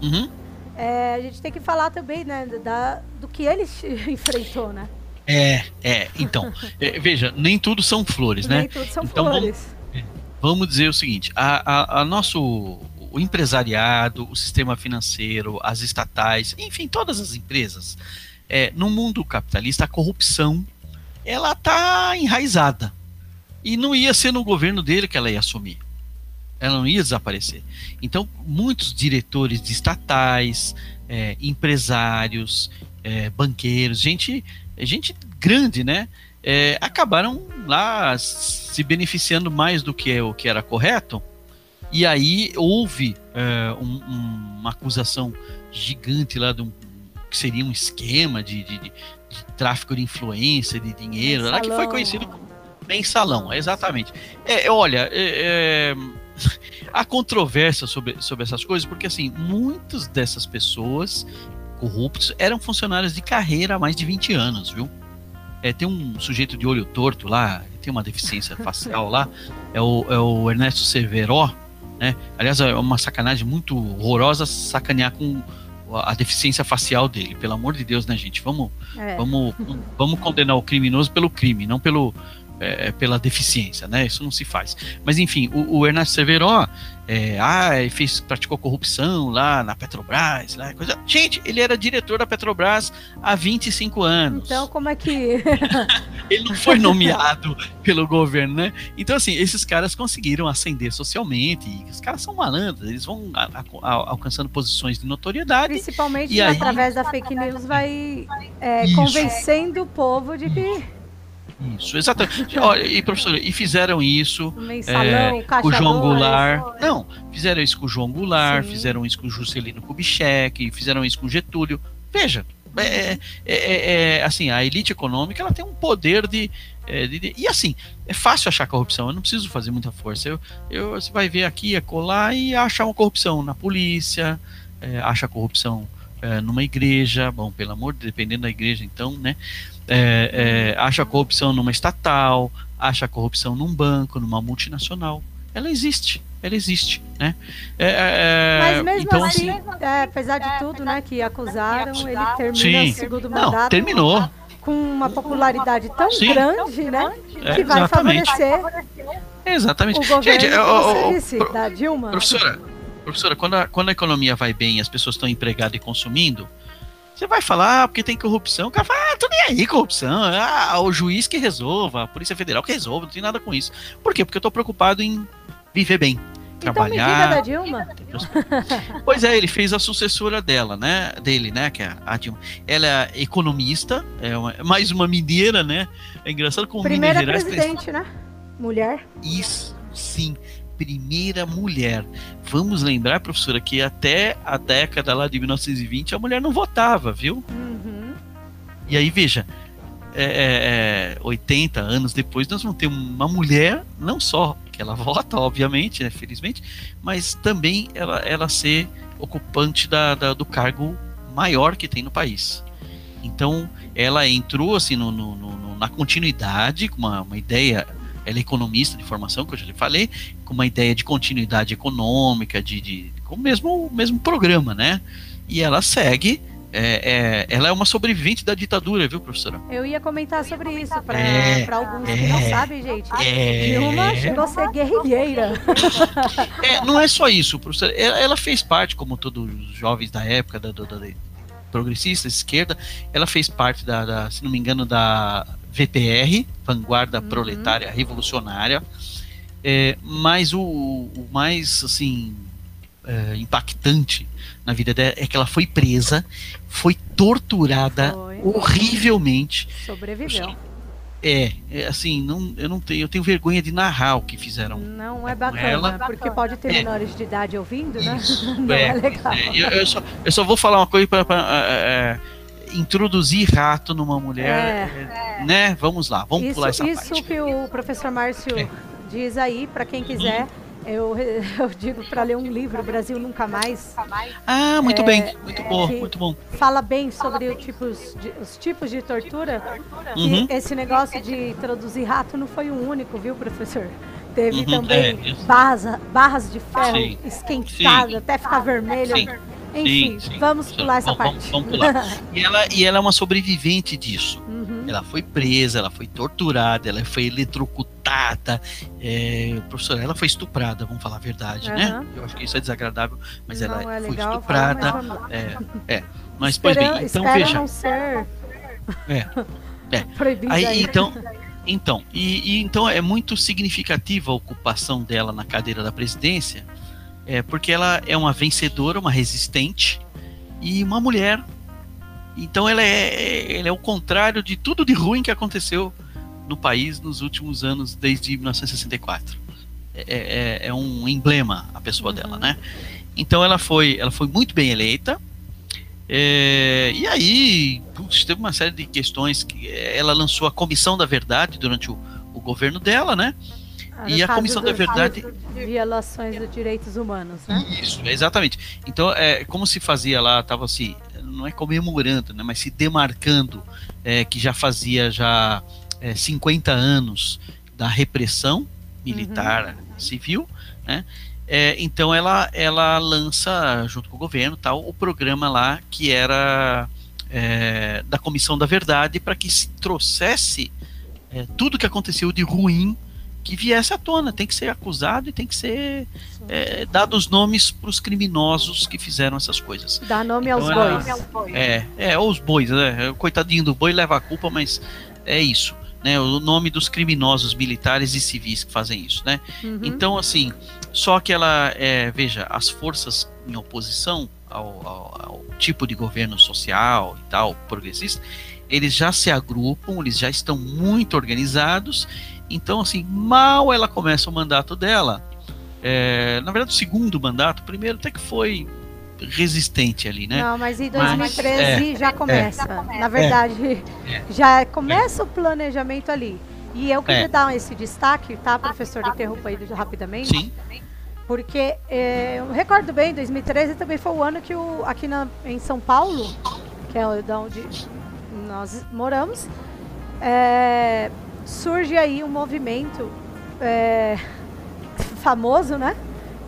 uhum. É, a gente tem que falar também, né, da, do que ele enfrentou, né? É, é. Então, é, veja, nem tudo são flores, né? Nem tudo são então, flores. Vamos, vamos, dizer o seguinte: a, a, a, nosso o empresariado, o sistema financeiro, as estatais, enfim, todas as empresas, é, no mundo capitalista, a corrupção ela está enraizada e não ia ser no governo dele que ela ia assumir ela não ia desaparecer. Então, muitos diretores de estatais, é, empresários, é, banqueiros, gente, gente grande, né? É, acabaram lá se beneficiando mais do que é o que era correto. E aí houve é, um, um, uma acusação gigante lá de um, que seria um esquema de, de, de, de tráfico de influência, de dinheiro, lá, que foi conhecido como mensalão, exatamente. É, olha, é, é há controvérsia sobre, sobre essas coisas, porque assim, muitas dessas pessoas corruptos eram funcionários de carreira há mais de 20 anos, viu? É, tem um sujeito de olho torto lá, tem uma deficiência facial lá, é o, é o Ernesto Severo, né? Aliás, é uma sacanagem muito horrorosa sacanear com a deficiência facial dele, pelo amor de Deus, né, gente? Vamos, é. vamos, vamos condenar o criminoso pelo crime, não pelo, é, pela deficiência, né? Isso não se faz. Mas enfim, o, o Ernesto Severo, é, ah, fez, praticou corrupção lá na Petrobras, lá, coisa. Gente, ele era diretor da Petrobras há 25 anos. Então, como é que. ele não foi nomeado pelo governo, né? Então, assim, esses caras conseguiram ascender socialmente. E os caras são malandros, eles vão a, a, a, alcançando posições de notoriedade. Principalmente através aí... da fake news, vai é, convencendo o povo de que isso, exatamente. Olha, e professora, e fizeram isso é, com o João Goulart. Não, fizeram isso com o João Goulart, Sim. fizeram isso com o Juscelino Kubitschek, fizeram isso com o Getúlio. Veja, é, é, é, é, assim, a elite econômica ela tem um poder de, de, de, E assim, é fácil achar corrupção, eu não preciso fazer muita força. Eu, eu, você vai ver aqui, é colar e achar uma corrupção na polícia, acha corrupção numa igreja, bom, pelo amor, dependendo da igreja, então, né? É, é, acha corrupção numa estatal, acha corrupção num banco, numa multinacional. Ela existe, ela existe, né? É, é, é Mas mesmo então, assim, é, apesar de tudo, né, que acusaram, ele termina sim. o segundo mandato. Não, terminou. Com uma popularidade tão sim. grande, né, que vai exatamente. favorecer. Exatamente. O governo, Gente, o, disse, o, da Dilma. Professora, professora, quando a, quando a economia vai bem, as pessoas estão empregadas e consumindo, você vai falar, ah, porque tem corrupção. O cara fala, ah, tô nem aí corrupção. Ah, o juiz que resolva, a Polícia Federal que resolva, não tem nada com isso. Por quê? Porque eu tô preocupado em viver bem. Então, trabalhar. da Dilma. Pois é, ele fez a sucessora dela, né? Dele, né? Que é a Dilma. Ela é economista, é uma, mais uma mineira, né? É engraçado como Primeira Minas Gerais presidente, né? Mulher. Isso, sim primeira mulher. Vamos lembrar, professora, que até a década lá de 1920 a mulher não votava, viu? Uhum. E aí, veja, é, é, 80 é, anos depois, nós vamos ter uma mulher, não só que ela vota, obviamente, né, felizmente, mas também ela, ela ser ocupante da, da, do cargo maior que tem no país. Então, ela entrou assim no, no, no, na continuidade, com uma, uma ideia ela é economista de formação, que eu já lhe falei, com uma ideia de continuidade econômica, de, de com o mesmo, mesmo programa, né? E ela segue é, é, ela é uma sobrevivente da ditadura, viu, professora? Eu ia comentar sobre isso para é, alguns que não sabem, gente. É, Dilma chegou a ser guerrilheira. É, não é só isso, professora. Ela, ela, fez parte, como todos os jovens da época, da, da, da progressista, esquerda, ela fez parte da, da, se não me engano, da VPR, Vanguarda uhum. Proletária Revolucionária. É, mas o, o mais assim é, impactante na vida dela é que ela foi presa, foi torturada foi. horrivelmente. Sobreviveu. É, é, assim, não, eu não tenho, eu tenho vergonha de narrar o que fizeram. Não é bacana, ela. porque pode ter é. menores de idade ouvindo, né? Não é, é legal. É, eu, eu, só, eu só vou falar uma coisa para é, é, introduzir rato numa mulher, né? Vamos lá, vamos isso, pular essa isso parte. Isso que o professor Márcio diz aí, para quem quiser. Eu, eu digo para ler um livro, Brasil Nunca Mais. Ah, muito é, bem, muito bom, muito bom. Fala bem sobre tipos de, os tipos de tortura. Uhum. E esse negócio de introduzir rato não foi o único, viu, professor? Teve uhum, também é, barras, barras de ferro esquentadas até ficar vermelho. Sim. Enfim, sim, vamos pular essa parte. Vamos, vamos pular. e, ela, e ela é uma sobrevivente disso. Uhum. Ela foi presa, ela foi torturada, ela foi eletrocutada. É, professora, ela foi estuprada, vamos falar a verdade, uhum. né? Eu acho que isso é desagradável, mas não ela é foi legal, estuprada. É, é. Mas, pois bem, então veja. Não ser... É. é. Aí, aí, então, então, e, e, então é muito significativa a ocupação dela na cadeira da presidência, é, porque ela é uma vencedora, uma resistente e uma mulher então ela é, ela é o contrário de tudo de ruim que aconteceu no país nos últimos anos, desde 1964. É, é, é um emblema a pessoa uhum. dela, né? Então ela foi, ela foi muito bem eleita. É, e aí putz, teve uma série de questões que ela lançou a Comissão da Verdade durante o, o governo dela, né? Ah, e a Comissão da Verdade. Violações dos direitos humanos, né? Isso, exatamente. Então, é, como se fazia lá, estava se não é comemorando, né, mas se demarcando é, que já fazia já é, 50 anos da repressão militar uhum. civil, né? É, então ela, ela lança junto com o governo tal o programa lá que era é, da Comissão da Verdade para que se trouxesse é, tudo que aconteceu de ruim que viesse à tona, tem que ser acusado e tem que ser é, dado os nomes para os criminosos que fizeram essas coisas. Dá nome então, aos é, bois. É, é, os bois, né? Coitadinho do boi leva a culpa, mas é isso. Né, o nome dos criminosos militares e civis que fazem isso, né? Uhum. Então, assim, só que ela, é, veja, as forças em oposição ao, ao, ao, tipo de governo social e tal, progressista, eles já se agrupam, eles já estão muito organizados então, assim, mal ela começa o mandato dela, é, na verdade, o segundo mandato, o primeiro até que foi resistente ali, né? Não, mas em 2013 mas, já é, começa. É, na verdade, é, já começa o planejamento ali. E eu queria é. dar esse destaque, tá, professor? Interrompa aí rapidamente. Sim. Porque é, eu recordo bem, 2013 também foi o ano que o, aqui na, em São Paulo, que é onde nós moramos, é, surge aí um movimento é, famoso, né?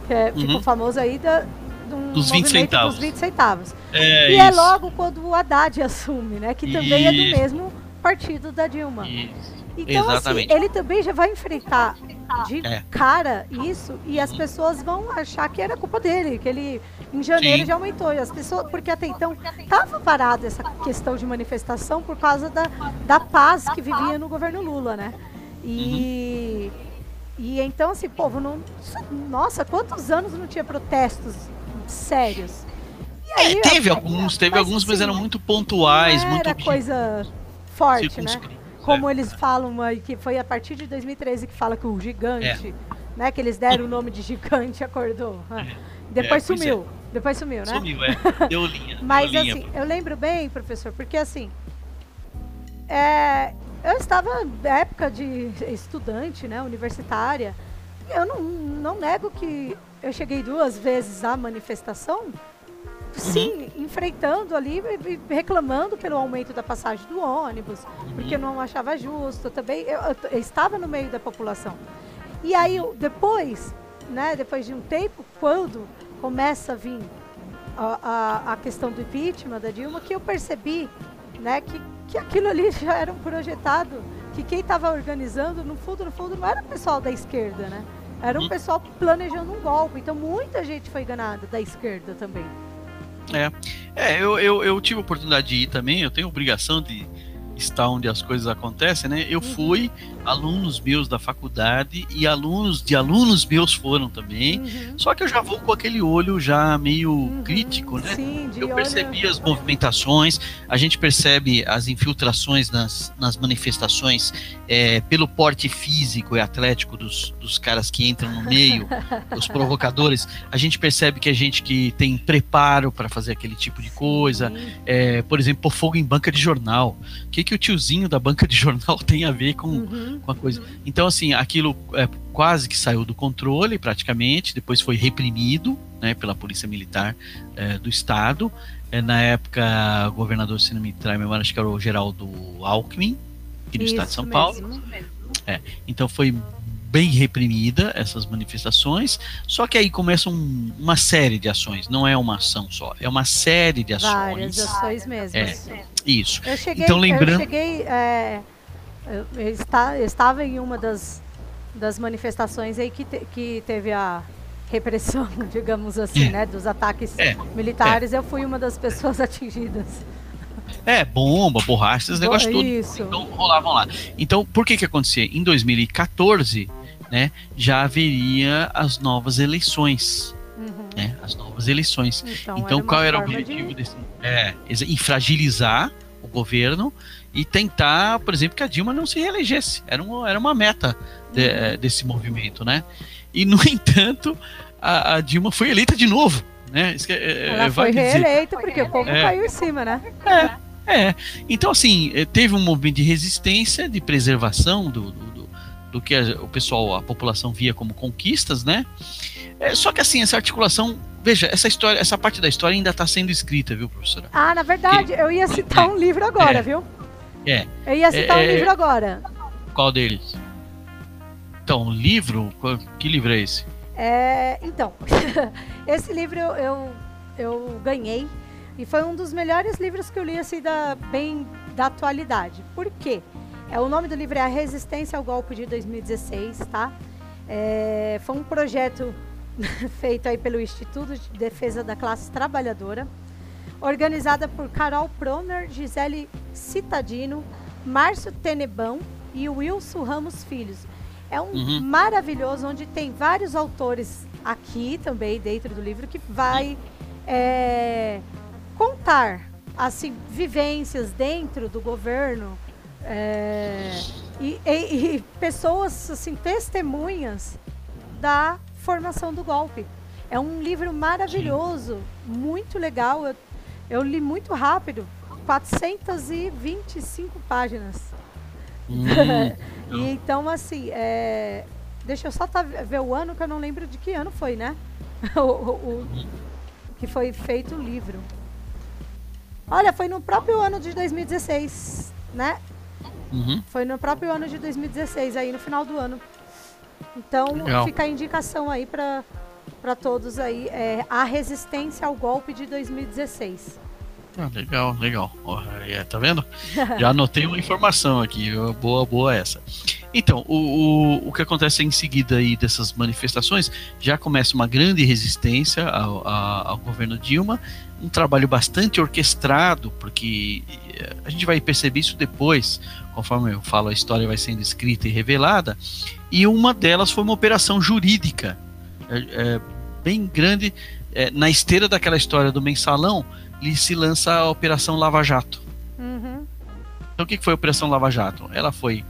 Que é, uhum. ficou famoso aí da, um dos 20 centavos. Dos 20 centavos. É, e é isso. logo quando o Haddad assume, né? Que também isso. é do mesmo partido da Dilma. Isso. Então, assim, Exatamente. assim, ele também já vai enfrentar de é. cara isso e as pessoas vão achar que era culpa dele, que ele em janeiro Sim. já aumentou. E as pessoas, porque até então estava parada essa questão de manifestação por causa da, da paz que vivia no governo Lula, né? E, uhum. e então, assim, povo, não. Nossa, quantos anos não tinha protestos sérios? Aí, é, teve alguns, teve mas, alguns, mas eram assim, muito pontuais, não muito. Era coisa forte, né? Como é. eles falam, que foi a partir de 2013 que fala que o gigante, é. né? Que eles deram o nome de gigante acordou. É. Depois é, sumiu. É. Depois sumiu, né? Sumiu, é. Deu linha. Mas deu assim, eu lembro bem, professor, porque assim. Eu estava na época de estudante, né, universitária. Eu não, não nego que eu cheguei duas vezes à manifestação, sim, uhum. enfrentando ali, reclamando pelo aumento da passagem do ônibus, uhum. porque eu não achava justo. Também eu, eu, estava no meio da população. E aí depois, né, depois de um tempo, quando começa a vir a, a, a questão do impeachment da Dilma que eu percebi né, que, que aquilo ali já era um projetado, que quem estava organizando, no fundo, no fundo, não era o pessoal da esquerda, né? Era um uhum. pessoal planejando um golpe. Então muita gente foi enganada da esquerda também. É, é eu, eu, eu tive a oportunidade de ir também, eu tenho obrigação de estar onde as coisas acontecem, né? Eu uhum. fui, alunos meus da faculdade e alunos de alunos meus foram também. Uhum. Só que eu já vou com aquele olho já meio uhum. crítico, né? Sim, eu percebi olho... as movimentações, a gente percebe as infiltrações nas, nas manifestações é, pelo porte físico e atlético dos, dos caras que entram no meio, os provocadores. A gente percebe que a gente que tem preparo para fazer aquele tipo de coisa, é, por exemplo, fogo em banca de jornal. O que, que o tiozinho da banca de jornal tem a ver com uhum com a coisa. Então, assim, aquilo é, quase que saiu do controle, praticamente, depois foi reprimido né, pela Polícia Militar é, do Estado. É, na época, o governador, se não me trai memória, acho que era o Geraldo Alckmin, aqui no Isso Estado de São Paulo. É, então foi bem reprimida essas manifestações, só que aí começa um, uma série de ações, não é uma ação só, é uma série de ações. Várias ações mesmo. É, isso. Eu cheguei, então, lembrando... eu cheguei é, eu, está, eu estava em uma das, das manifestações aí que, te, que teve a repressão, digamos assim, é. né, dos ataques é. militares. É. Eu fui uma das pessoas atingidas. É, bomba, borracha, esses negócios todos. Então rolavam lá. Então, por que que acontecia? Em 2014, né, já haveria as novas eleições. Uhum. Né, as novas eleições. Então, então era qual era o objetivo de... desse? É, infragilizar o governo e tentar, por exemplo, que a Dilma não se reelegesse. Era, um, era uma meta de, uhum. Eh, desse movimento, né? E, no entanto, a, a Dilma foi eleita de novo, né? Que, é, Ela foi reeleita porque o povo é, caiu em cima, né? É. É, então assim, eh, teve um movimento de resistência, de preservação do, do, do, que a, o pessoal, a população via como conquistas, né? É, só que assim, essa articulação, veja, essa história, essa parte da história ainda está sendo escrita, viu, professora? Ah, na verdade, eu ia citar um livro agora, é, viu? É. Eu ia citar é, um livro agora. Qual deles? Então, livro? Que livro é esse? É, então, esse livro eu, eu, eu, ganhei e foi um dos melhores livros que eu li assim da bem da atualidade. Por quê? É o nome do livro é A Resistência ao Golpe de 2016, tá? É, foi um projeto feito aí pelo Instituto de Defesa da Classe Trabalhadora organizada por Carol Proner, Gisele Citadino, Márcio Tenebão e Wilson Ramos Filhos. É um uhum. maravilhoso, onde tem vários autores aqui também dentro do livro que vai é, contar assim vivências dentro do governo é, e, e, e, pessoas assim testemunhas da formação do golpe. É um livro maravilhoso, muito legal. Eu eu li muito rápido, 425 páginas. Hum, e então, assim, é... deixa eu só tá, ver o ano, que eu não lembro de que ano foi, né? o, o, o, que foi feito o livro. Olha, foi no próprio ano de 2016, né? Uhum. Foi no próprio ano de 2016, aí no final do ano. Então, Legal. fica a indicação aí para para todos aí é a resistência ao golpe de 2016. Ah, legal, legal. Oh, é, tá vendo? Já anotei uma informação aqui. Boa, boa essa. Então, o, o, o que acontece em seguida aí dessas manifestações, já começa uma grande resistência ao, ao, ao governo Dilma, um trabalho bastante orquestrado, porque eh, a gente vai perceber isso depois, conforme eu falo, a história vai sendo escrita e revelada, e uma delas foi uma operação jurídica é, é, bem grande é, na esteira daquela história do mensalão, lhe se lança a Operação Lava Jato. Uhum. Então o que foi a Operação Lava Jato? Ela foi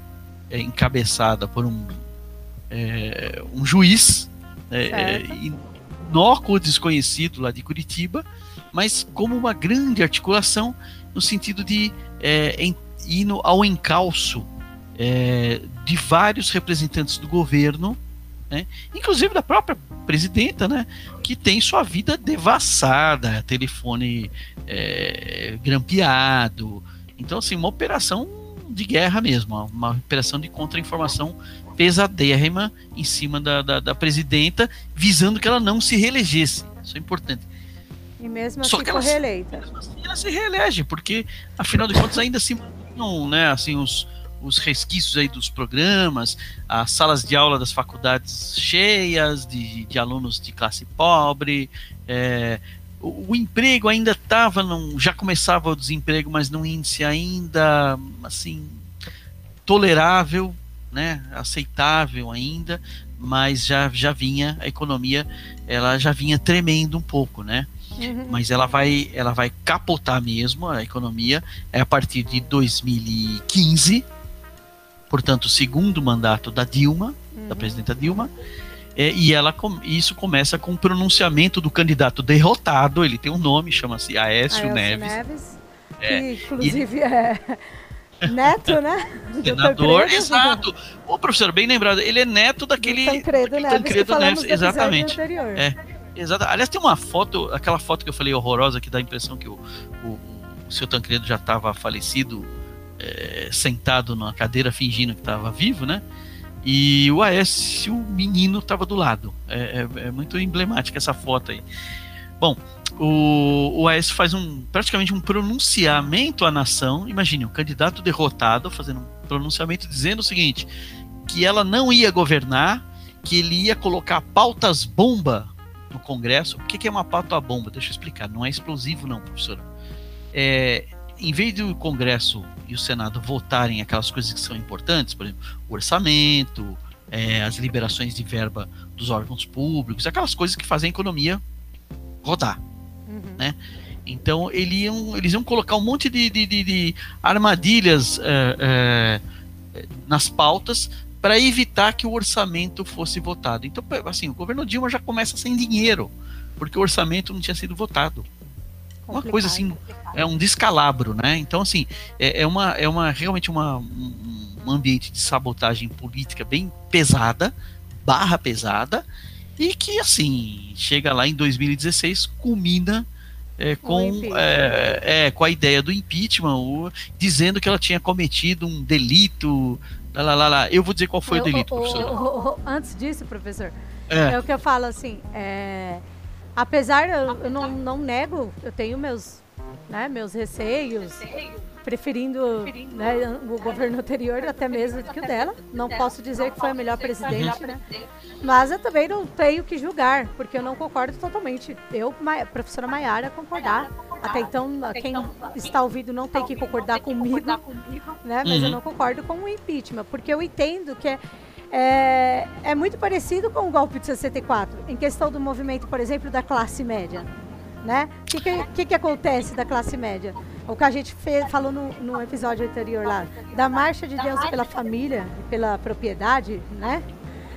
encabeçada por um, um juiz é, inócuo desconhecido lá de Curitiba, mas como uma grande articulação no sentido de é, em, ir ao encalço é, de vários representantes do governo né? Inclusive da própria presidenta, né? Que tem sua vida devassada, telefone é, grampeado. Então, assim, uma operação de guerra mesmo, uma operação de contra-informação pesadérrima em cima da, da, da, presidenta, visando que ela não se reelegesse. Isso é importante. E mesmo assim Só que ela, reeleita. Mesmo assim ela se reelege, porque afinal de contas ainda se não, né, assim, os, os resquícios aí dos programas, as salas de aula das faculdades cheias de, de alunos de classe pobre, é, o, o, emprego ainda estava, já começava o desemprego, mas num índice ainda assim tolerável, né, aceitável ainda, mas já, já vinha a economia, ela já vinha tremendo um pouco, né? Uhum. Mas ela vai, ela vai capotar mesmo a economia é a partir de 2015, portanto, segundo mandato da Dilma, uhum. da presidenta Dilma, é, e ela isso começa com o pronunciamento do candidato derrotado, ele tem um nome, chama-se Aécio, Aécio Neves. Neves é, que inclusive e... é neto, né? Senador, exato. O professor, bem lembrado, ele é neto daquele. Do Tancredo Neves, Tancredo Neves exatamente. É, exato. Aliás, tem uma foto, aquela foto que eu falei horrorosa, que dá a impressão que o, o, o seu Tancredo já estava falecido, é, sentado numa cadeira fingindo que estava vivo, né? E o Aécio, o menino, estava do lado. É, é, é, muito emblemática essa foto aí. Bom, o, o Aécio faz um praticamente um pronunciamento à nação. Imagine, um candidato derrotado fazendo um pronunciamento dizendo o seguinte: que ela não ia governar, que ele ia colocar pautas bomba no Congresso. O que, é uma pauta bomba? Deixa eu explicar. Não é explosivo, não, professor. É, em vez do Congresso e o Senado votarem aquelas coisas que são importantes, por exemplo, o orçamento, é, as liberações de verba dos órgãos públicos, aquelas coisas que fazem a economia rodar, uhum. né? Então eles iam, eles iam colocar um monte de, de, de, de armadilhas é, é, nas pautas para evitar que o orçamento fosse votado. Então, assim, o governo Dilma já começa sem dinheiro, porque o orçamento não tinha sido votado uma coisa assim, é um descalabro, né? Então, assim, é, é uma, é uma realmente uma, um, um ambiente de sabotagem política bem pesada, barra pesada, e que, assim, chega lá em 2016, culmina é, com, é, é, com a ideia do impeachment, o, dizendo que ela tinha cometido um delito. Lá, lá, lá, lá. Eu vou dizer qual foi eu, o delito, o, professor. O, antes disso, professor, é. é o que eu falo assim. É, Apesar, eu, eu não, não nego, eu tenho meus, né, meus receios, preferindo né, o governo anterior até mesmo que o dela. Não posso dizer que foi a melhor presidente, né? Mas eu também não tenho que julgar, porque eu não concordo totalmente. Eu, professora Maiara, concordar. Até então, quem está ouvindo não tem que concordar comigo, né? Mas eu uhum. não concordo com o impeachment, porque eu entendo que é é, é muito parecido com o golpe de 64, em questão do movimento, por exemplo, da classe média. Né? O que, que, que, acontece da classe média? O que a gente fez, falou no, no episódio anterior lá, da marcha de Deus pela família e pela propriedade, né?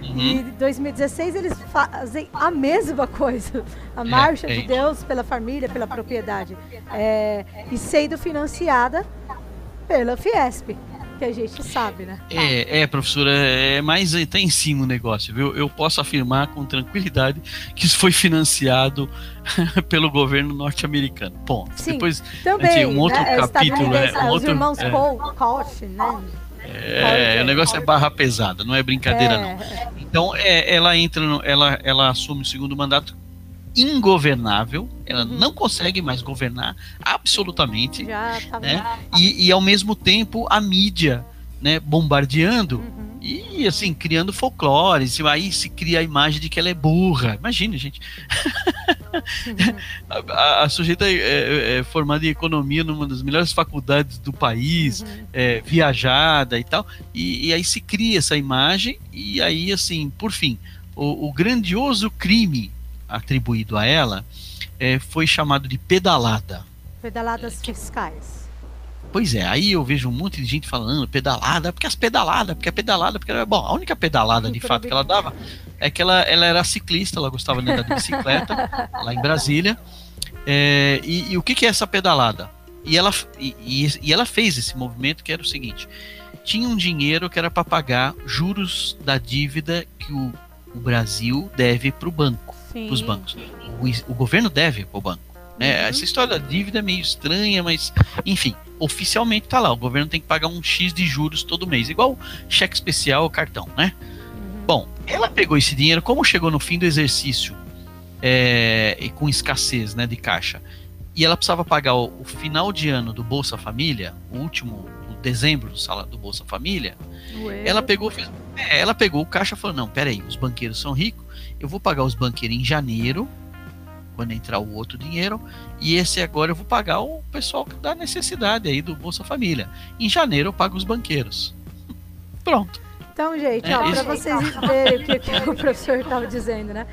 Uhum. E em 2016 eles fazem a mesma coisa. A é, marcha é, de Deus pela família, pela propriedade. É, e sendo financiada pela Fiesp que a gente sabe, né? É, é, professora, é mais tá em cima o negócio, viu? Eu posso afirmar com tranquilidade que isso foi financiado pelo governo norte-americano. Ponto. Sim, Depois, também, gente, um outro né? capítulo, é, um os outro, irmãos é, Koch, né? É, o negócio é barra pesada, não é brincadeira é, não. Então, é, ela entra, no, ela, ela assume o segundo mandato ingovernável, ela uhum. não consegue mais governar absolutamente, Já tá né? E, e, ao mesmo tempo a mídia, né, bombardeando uhum. E assim criando folclore, aí se cria a imagem de que ela é burra. Imagine, gente. Uhum. a, a, sujeita é, é, é, formada em economia numa das melhores faculdades do país, uhum. é, viajada e tal, e, e, aí se cria essa imagem e aí assim, por fim, o, o grandioso crime atribuído a ela é, foi chamado de pedalada. Pedaladas fiscais. Pois é, aí eu vejo um monte de gente falando pedalada, porque as pedaladas, porque a pedalada, porque bom, a única pedalada de fato que ela dava é que ela, ela era ciclista, ela gostava de andar de bicicleta lá em Brasília. É, e, e, o que, que é essa pedalada? E ela, e, e, ela fez esse movimento que era o seguinte: tinha um dinheiro que era para pagar juros da dívida que o, o Brasil deve para o banco para os bancos. O, o, governo deve para o banco. Né? Uhum. Essa história da dívida é meio estranha, mas enfim, oficialmente está lá. O governo tem que pagar um X de juros todo mês, igual cheque especial ou cartão, né? Uhum. Bom, ela pegou esse dinheiro, como chegou no fim do exercício é, e com escassez né, de caixa. E ela precisava pagar o, o final de ano do Bolsa Família, o último, o dezembro do salário do Bolsa Família. Ué. Ela pegou, fez, é, ela pegou o caixa e falou: não, peraí, os banqueiros são ricos, eu vou pagar os banqueiros em janeiro, quando entrar o outro dinheiro, e esse agora eu vou pagar o pessoal que dá necessidade aí do Bolsa Família. Em janeiro eu pago os banqueiros. Pronto. Então, gente, é, para vocês verem o que, que o professor estava dizendo, né?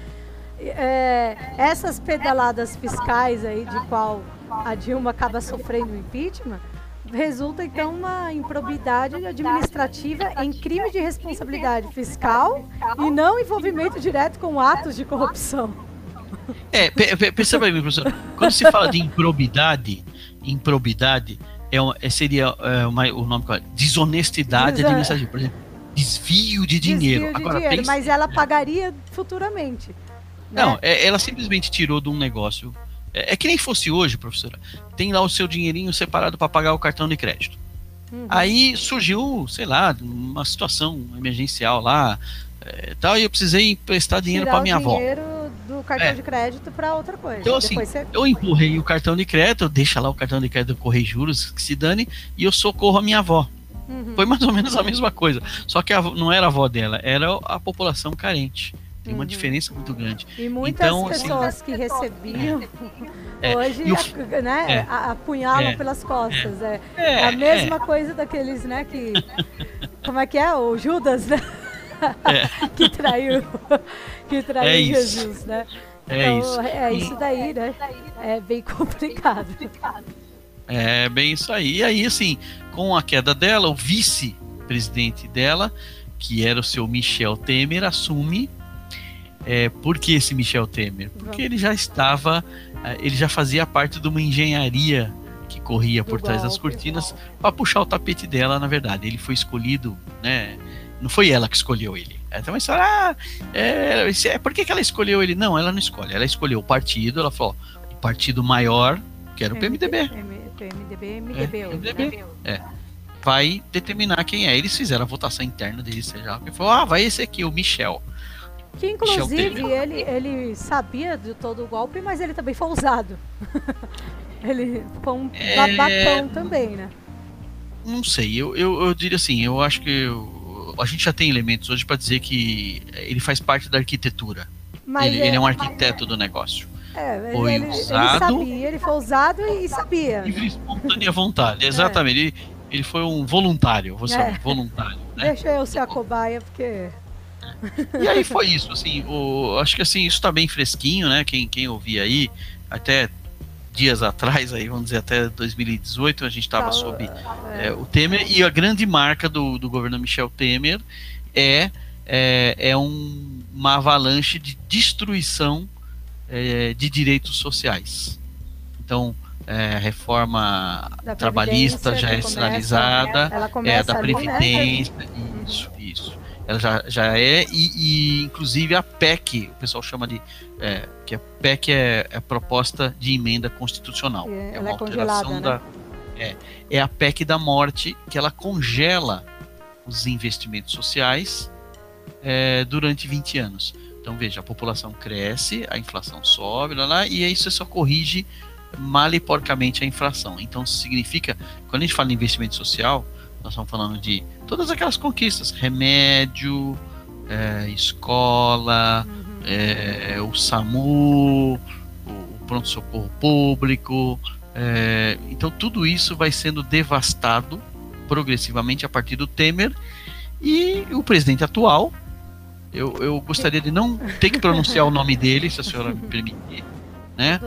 É, essas pedaladas fiscais aí de qual a Dilma acaba sofrendo impeachment, resulta então uma improbidade administrativa em crime de responsabilidade fiscal e não envolvimento direto com atos de corrupção. É, perceba aí, professor, quando se fala de improbidade, improbidade é, é seria é, uma, o nome desonestidade administrativa, por exemplo desvio de dinheiro. Desvio de Agora, dinheiro, mas ela pagaria futuramente. Né? Não, é, ela simplesmente tirou de um negócio. É, é, que nem fosse hoje, professora. Tem lá o seu dinheirinho separado para pagar o cartão de crédito. Uhum. Aí surgiu, sei lá, uma situação emergencial lá, é, tal, e eu precisei emprestar dinheiro para minha avó. dinheiro do cartão é. de crédito para outra coisa. Então assim, você... eu empurrei o cartão de crédito, deixa lá o cartão de crédito correr juros, que se dane, e eu socorro a minha avó. Uhum. Foi mais ou menos a mesma coisa. Só que a, não era a avó dela, era a população carente. Tem uma uhum. diferença muito grande. E muitas então, assim, pessoas assim, que recebiam é, hoje o, né, é, apunhalam é, pelas costas. É, é a mesma coisa daqueles, né, que. Como é que é? O Judas, né? que traiu, que traiu Jesus, isso. né? É então, isso. É isso daí, né? É bem complicado. É bem isso aí. E aí, assim, com a queda dela, o vice-presidente dela, que era o seu Michel Temer, assume. É, por que esse Michel Temer? Porque ele já estava, é, ele já fazia parte de uma engenharia que corria por trás das cortinas para puxar o tapete dela, na verdade. Ele foi escolhido, né? Não foi ela que escolheu ele. Então uma história, ah, é, é, por que, que ela escolheu ele? Não, ela não escolhe. Ela escolheu o partido, ela falou, o partido maior, que era o PMDB. PMDB, MDB, é, MDB. É. Vai determinar quem é. Eles fizeram a votação interna deles, seja que falou, ah, vai esse aqui, o Michel. Que inclusive ele, ele sabia de todo o golpe, mas ele também foi ousado. ele foi um é... babacão também, né? Não sei, eu, eu, eu diria assim, eu acho que eu, a gente já tem elementos hoje para dizer que ele faz parte da arquitetura. Ele é, ele é um arquiteto do negócio. É, foi ele, usado. Ele sabia, ele foi usado e sabia. Livre espontânea vontade, exatamente. É. Ele, ele foi um voluntário, você é. um voluntário. Né? Deixa eu ser a cobaia, porque. E aí foi isso, assim, o, acho que assim, isso tá bem fresquinho, né? Quem, quem ouvia aí, até dias atrás, aí, vamos dizer, até 2018, a gente estava sob é. O Temer, e a grande marca do, do governo Michel Temer é, é, é um, uma avalanche de destruição é, de direitos sociais. Então, é, a reforma trabalhista já é sinalizada, é da Previdência, isso, isso. Ela já, já é, e, e, inclusive a PEC, o pessoal chama de. É, que a PEC é, é a proposta de emenda constitucional. É, uma é alteração né? da. É, é a PEC da morte, que ela congela os investimentos sociais é, durante 20 anos. Então veja, a população cresce, a inflação sobe, lá, lá, e aí você só corrige mal e porcamente a inflação. Então significa, quando a gente fala em investimento social, nós estamos falando de todas aquelas conquistas, remédio, é, escola, é, o SAMU, o pronto-socorro público. É, então tudo isso vai sendo devastado progressivamente a partir do Temer e o presidente atual, eu, eu gostaria de não ter que pronunciar o nome dele, se a senhora me permitir. Né?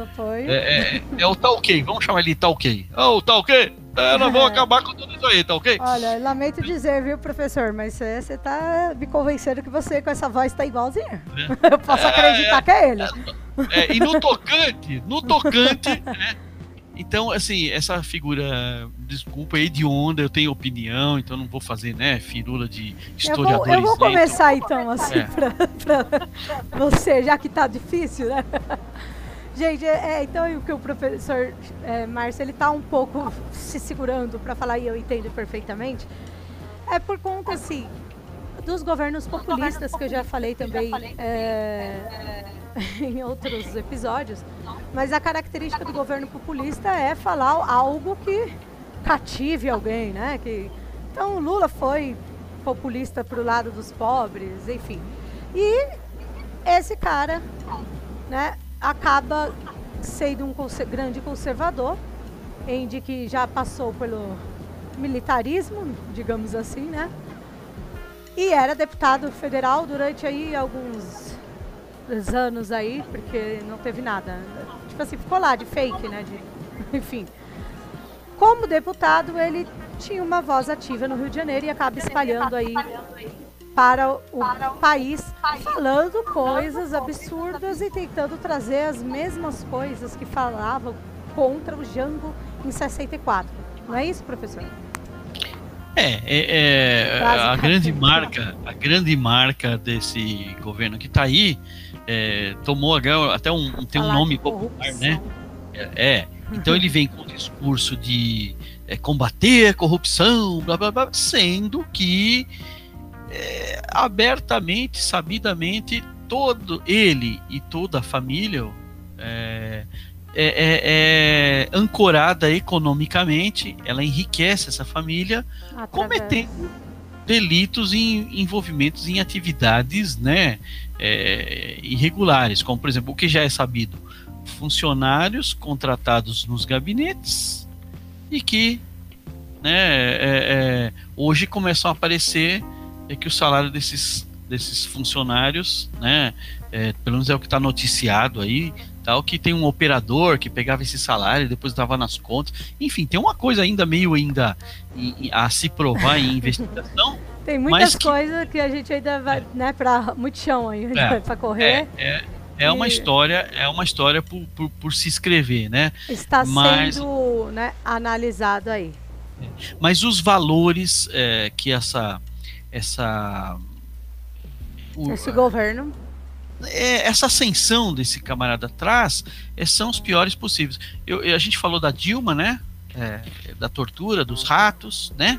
É, é, é o Talkei, vamos chamar ele de Talkei. Ô, oh, Talkei! É, nós vamos acabar com tudo isso aí, tá ok? Olha, lamento dizer, viu, professor, mas você tá me convencendo que você com essa voz tá igualzinho. É. Eu posso acreditar que é ele. É, e no tocante, no tocante, né? Então, assim, essa figura, desculpa, é hedionda, eu tenho opinião, então não vou fazer, né, firula de historiador. Eu vou, eu vou começar, então, assim, é. pra, pra, você, já que tá difícil, né? Gente, é, é então o que o professor é, Márcio, ele tá um pouco se segurando para falar, e eu entendo perfeitamente, é por conta, assim, dos governos populistas, que eu já falei também é, em outros episódios, mas a característica do governo populista é falar algo que cative alguém, né? Que, então o Lula foi populista para o lado dos pobres, enfim. E esse cara, né, acaba sendo um grande conservador, de que já passou pelo militarismo, digamos assim, né? E era deputado federal durante aí alguns anos aí, porque não teve nada. Tipo assim, ficou lá de fake, né? De, enfim. Como deputado, ele tinha uma voz ativa no Rio de Janeiro e acaba espalhando aí para o país, falando coisas absurdas e tentando trazer as mesmas coisas que falavam contra o Jango em 64. Não é isso, professor? É, é, é a grande marca, a grande marca desse governo que está aí é, tomou até um tem um nome popular, né? É, é, então ele vem com o discurso de é, combater a corrupção, blá blá blá, sendo que é, abertamente, sabidamente, todo ele e toda a família é, é, é, é, ancorada economicamente, ela enriquece essa família, Através. cometendo delitos e envolvimentos em atividades né, é, irregulares, como por exemplo, o que já é sabido, funcionários contratados nos gabinetes e que né, é, é, hoje começam a aparecer é que o salário desses, desses funcionários, né, é, pelo menos é o que está noticiado aí, tal, que tem um operador que pegava esse salário e depois dava nas contas. Enfim, tem uma coisa ainda meio ainda a se provar em investigação. tem muitas que, coisas que a gente ainda vai, é, né, para muito chão aí é, para correr. É, é, é uma história, é uma história por, por, por se escrever, né? Está Mas, sendo né, analisado aí. Mas os valores é, que essa essa o, esse governo é, essa ascensão desse camarada traz é, são os piores possíveis. Eu, a gente falou da Dilma, né? É, da tortura, dos ratos, né?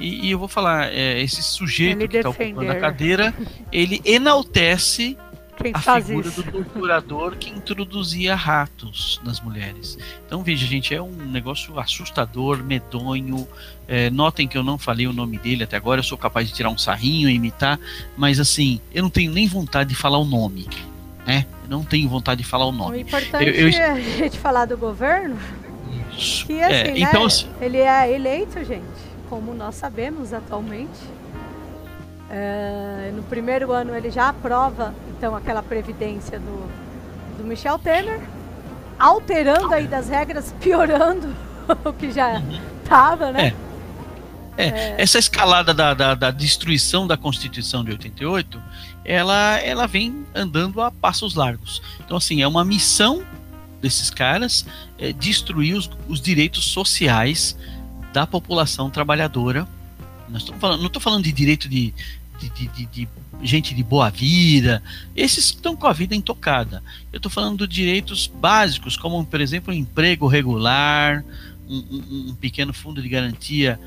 E, e eu vou falar, é, esse sujeito ele que está ocupando a cadeira, ele enaltece quem a figura isso? do torturador que introduzia ratos nas mulheres. Então veja, gente, é um negócio assustador, medonho. É, notem que eu não falei o nome dele até agora, eu sou capaz de tirar um sarrinho e imitar, mas assim, eu não tenho nem vontade de falar o nome. Né? Eu não tenho vontade de falar o nome. O importante eu, eu... é a gente falar do governo. Isso. Que assim, é, né, então, assim... ele é eleito, gente, como nós sabemos atualmente. É, no primeiro ano ele já aprova então aquela previdência do, do Michel Temer, alterando aí das regras, piorando o que já estava, né? É. é. Essa escalada da, da, da, destruição da Constituição de 88, ela, ela vem andando a passos largos. Então, assim, é uma missão desses caras é, destruir os, os direitos sociais da população trabalhadora. Falando, não estou falando de direito de, de, de, de, gente de boa vida, esses estão com a vida intocada. Eu estou falando de direitos básicos, como, por exemplo, um emprego regular, um, um, um pequeno fundo de garantia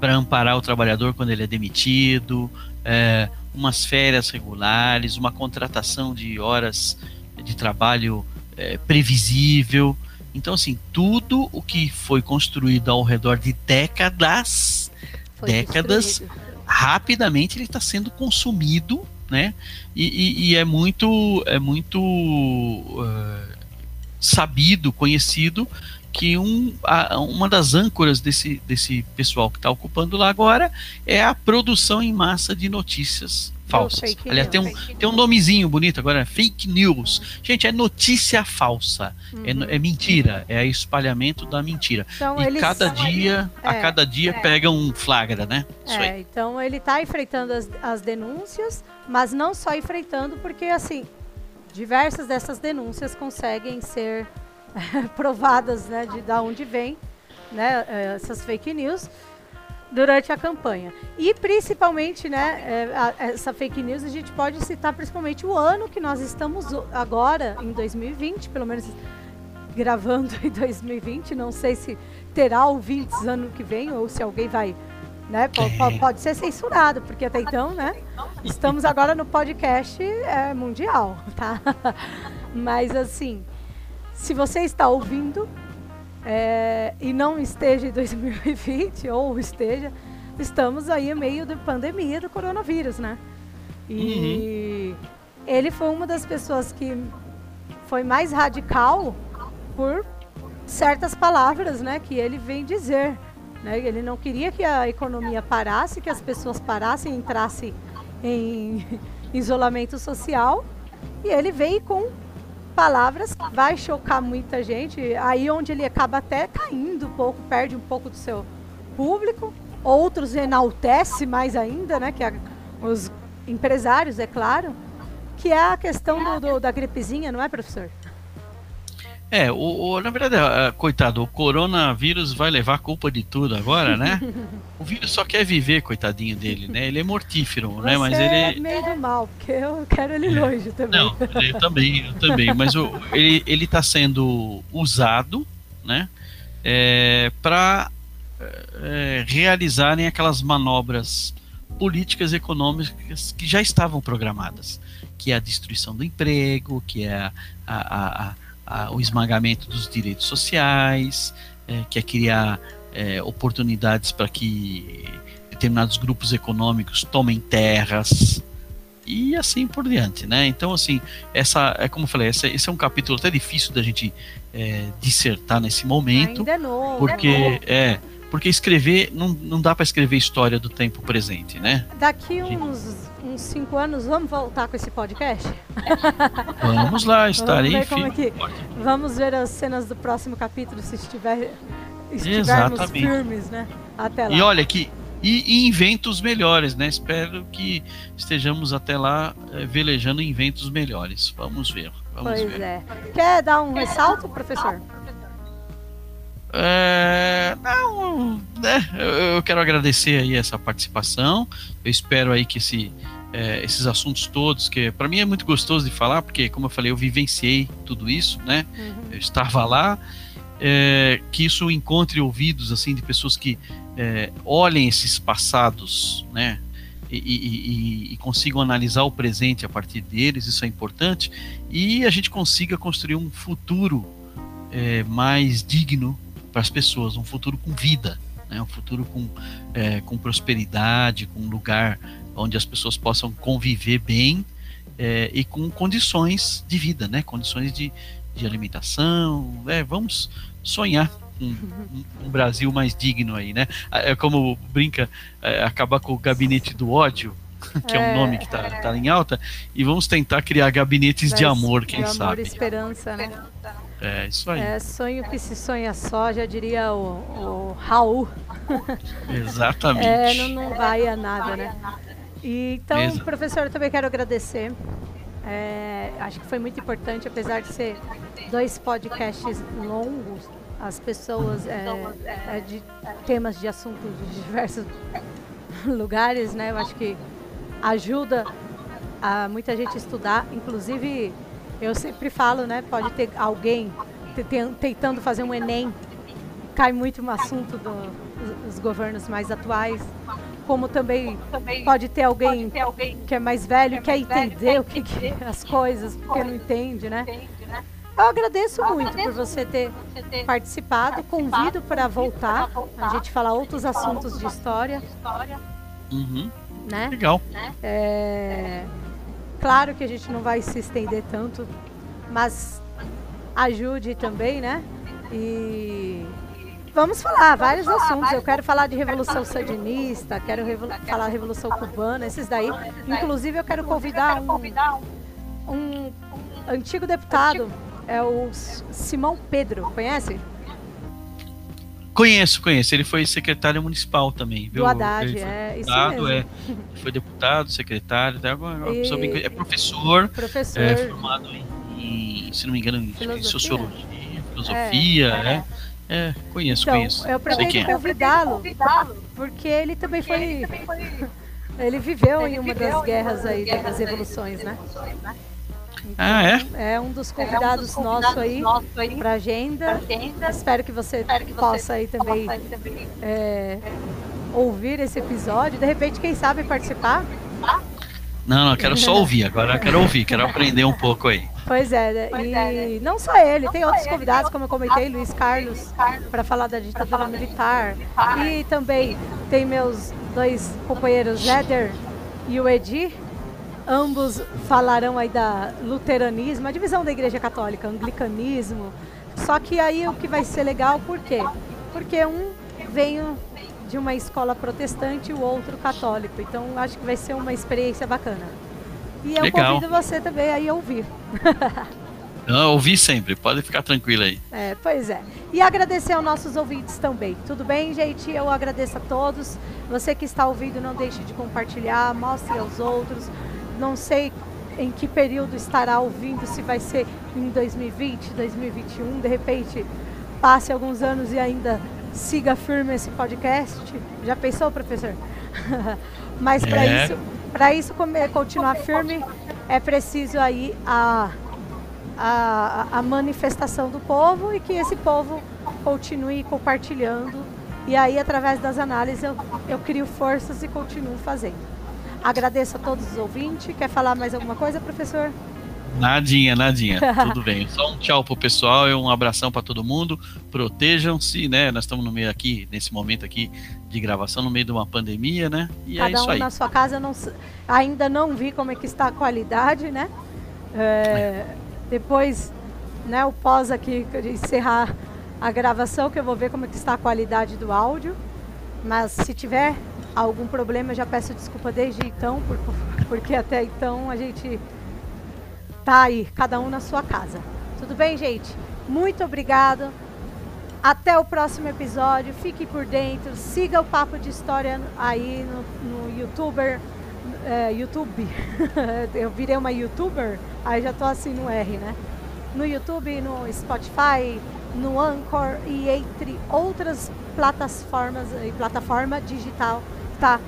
para amparar o trabalhador quando ele é demitido, é, umas férias regulares, uma contratação de horas de trabalho é, previsível. Então, assim, tudo o que foi construído ao redor de décadas, foi décadas, destruído rapidamente ele está sendo consumido, né? E, e, e, é muito, é muito uh, sabido, conhecido que um, a, uma das âncoras desse, desse pessoal que está ocupando lá agora é a produção em massa de notícias falsas. Aliás, tem um, tem um nomezinho bonito agora, é fake news. Gente, é notícia falsa. É uhum. É, é, mentira. É espalhamento da mentira. Então, e cada dia, é, a cada dia é. pega um flagra, né? É, então ele está enfrentando as, as denúncias, mas não só enfrentando, porque assim, diversas dessas denúncias conseguem ser provadas, né, de da onde vem, né, é, essas fake news durante a campanha. E principalmente, né, é, essa fake news a gente pode citar principalmente o ano que nós estamos agora, em 2020, pelo menos gravando em 2020, não sei se terá ouvintes ano que vem ou se alguém vai, né, pode, pode ser censurado, porque até então, né, estamos agora no podcast é, mundial, tá? Mas assim, se você está ouvindo é, e não esteja em 2020 ou esteja, estamos aí em meio da pandemia do coronavírus, né? E uhum. ele foi uma das pessoas que foi mais radical por certas palavras, né, que ele vem dizer. Né? Ele não queria que a economia parasse, que as pessoas parassem, entrassem em isolamento social. E ele veio com palavras vai chocar muita gente. Aí onde ele acaba até caindo um pouco, perde um pouco do seu público. Outros enaltece mais ainda, né? Que é os empresários, é claro. Que é a questão do, do, da gripezinha, não é, professor? É, o, o, na verdade, coitado, o coronavírus vai levar a culpa de tudo agora, né? o vírus só quer viver, coitadinho dele, né? Ele é mortífero, Você né? Mas ele é meio do mal, porque eu quero ele é. longe também. Não, eu também, eu também. Mas o, ele ele está sendo usado, né? É, para é, realizarem aquelas manobras políticas econômicas que já estavam programadas, que é a destruição do emprego, que é a, a, a a, o esmagamento dos direitos sociais, é, quer criar é, oportunidades para que determinados grupos econômicos tomem terras e assim por diante, né? Então, assim, essa é como eu falei, essa, esse é um capítulo até difícil da gente é, dissertar nesse momento, Ainda é novo, porque é, é porque escrever não, não dá para escrever história do tempo presente, né? Daqui uns, uns cinco anos vamos voltar com esse podcast? Vamos lá, estarei vamos ver, é que, vamos ver as cenas do próximo capítulo se estiver, estivermos Exatamente. firmes, né? Até lá. E olha que e, inventos melhores, né? Espero que estejamos até lá é, velejando inventos melhores. Vamos ver. Vamos pois ver. é. Quer dar um ressalto, professor? É, não, né, eu, quero agradecer aí essa participação. Eu espero aí que esse, é, esses assuntos todos, que para mim é muito gostoso de falar, porque como eu falei, eu vivenciei tudo isso, né? Uhum. Eu estava lá. É, que isso encontre ouvidos assim de pessoas que é, olhem esses passados, né? E, e, e, e, consigam analisar o presente a partir deles, isso é importante, e a gente consiga construir um futuro é, mais digno para as pessoas, um futuro com vida, né? um futuro com, é, com prosperidade, com um lugar onde as pessoas possam conviver bem é, e com condições de vida, né? condições de, de alimentação. É, vamos sonhar um, um, um, Brasil mais digno aí, né? É como brinca, é, acabar com o gabinete do ódio, que é, é um nome que está tá em alta, e vamos tentar criar gabinetes Mas, de amor, quem de sabe. Amor e esperança, né? É, isso aí. É sonho que se sonha só, já diria o, o Raul. Exatamente. é, não, não vai a nada, né? E, então, Exato. professor, eu também quero agradecer. É, acho que foi muito importante, apesar de ser dois podcasts longos, as pessoas é, é, de temas de assuntos de diversos lugares, né? Eu acho que ajuda a muita gente estudar, inclusive eu sempre falo, né? Pode ter alguém tentando fazer um Enem, cai muito no assunto do, dos governos mais atuais. Como também pode ter alguém que é mais velho, quer entender o que, que as coisas, porque não entende, né? Eu agradeço muito por você ter participado. Convido para voltar, a gente falar outros assuntos de história. Uhum. Né? Legal. É... Claro que a gente não vai se estender tanto, mas ajude também, né? E vamos falar vários assuntos. Eu quero falar de Revolução Sandinista, quero revol falar Revolução Cubana, esses daí. Inclusive, eu quero convidar um, um antigo deputado, é o Simão Pedro, conhece? Conheço, conheço. Ele foi secretário municipal também, viu? Do Haddad, é, isso mesmo. É, foi deputado, secretário, e... é professor, professor. É, formado em, em, se não me engano, filosofia? em sociologia, filosofia, é. é. é conheço, então, conheço. Eu pretendo é. convidá-lo, porque ele também foi... Ele viveu em uma das guerras aí, das revoluções, né? Então, ah, é? É um dos convidados, é um dos convidados aí, aí para agenda. agenda. Espero que você Espero que possa aí também, também é, ouvir esse episódio. De repente, quem sabe participar? Não, não, quero só ouvir. Agora eu quero ouvir, quero aprender um pouco aí. Pois é, né? pois e é, né? não só ele, não tem só outros ele, convidados, como eu comentei, Luiz Carlos, para falar da ditadura militar. militar. E também tem meus dois companheiros, Éder e o Edi. Ambos falarão aí da luteranismo, a divisão da Igreja Católica, anglicanismo. Só que aí o que vai ser legal, por quê? Porque um veio de uma escola protestante e o outro católico. Então acho que vai ser uma experiência bacana. E eu Legal. convido você também aí a ouvir. Não, ouvi sempre, pode ficar tranquilo aí. É, pois é. E agradecer aos nossos ouvintes também. Tudo bem, gente? Eu agradeço a todos. Você que está ouvindo, não deixe de compartilhar, mostre aos outros. Não sei em que período estará ouvindo, se vai ser em 2020, 2021, de repente passe alguns anos e ainda siga firme esse podcast. Já pensou, professor? Mas para é. isso, para isso continuar firme, é preciso aí a, a, a manifestação do povo e que esse povo continue compartilhando. E aí, através das análises, eu, eu crio forças e continuo fazendo. Agradeço a todos os ouvintes. Quer falar mais alguma coisa, professor? Nadinha, nadinha. Tudo bem. Só um tchau pro pessoal e um abração para todo mundo. Protejam-se, né? Nós estamos no meio aqui, nesse momento aqui de gravação, no meio de uma pandemia, né? E é Cada é isso um aí. na sua casa, não, ainda não vi como é que está a qualidade, né? É, é. Depois, né, o pós aqui, de encerrar a gravação, que eu vou ver como é que está a qualidade do áudio. Mas se tiver algum problema, já peço desculpa desde então, porque até então a gente tá aí, cada um na sua casa. Tudo bem, gente? Muito obrigado. Até o próximo episódio. Fique por dentro. Siga o Papo de História aí no, no YouTuber. É, YouTube. eu virei uma YouTuber, aí já tô assim no R, né? No YouTube, no Spotify, no Anchor e entre outras plataformas e plataforma digital está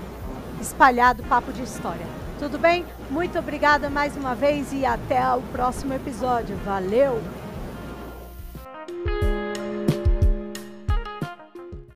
espalhado papo de história. Tudo bem? Muito obrigada mais uma vez e até o próximo episódio. Valeu!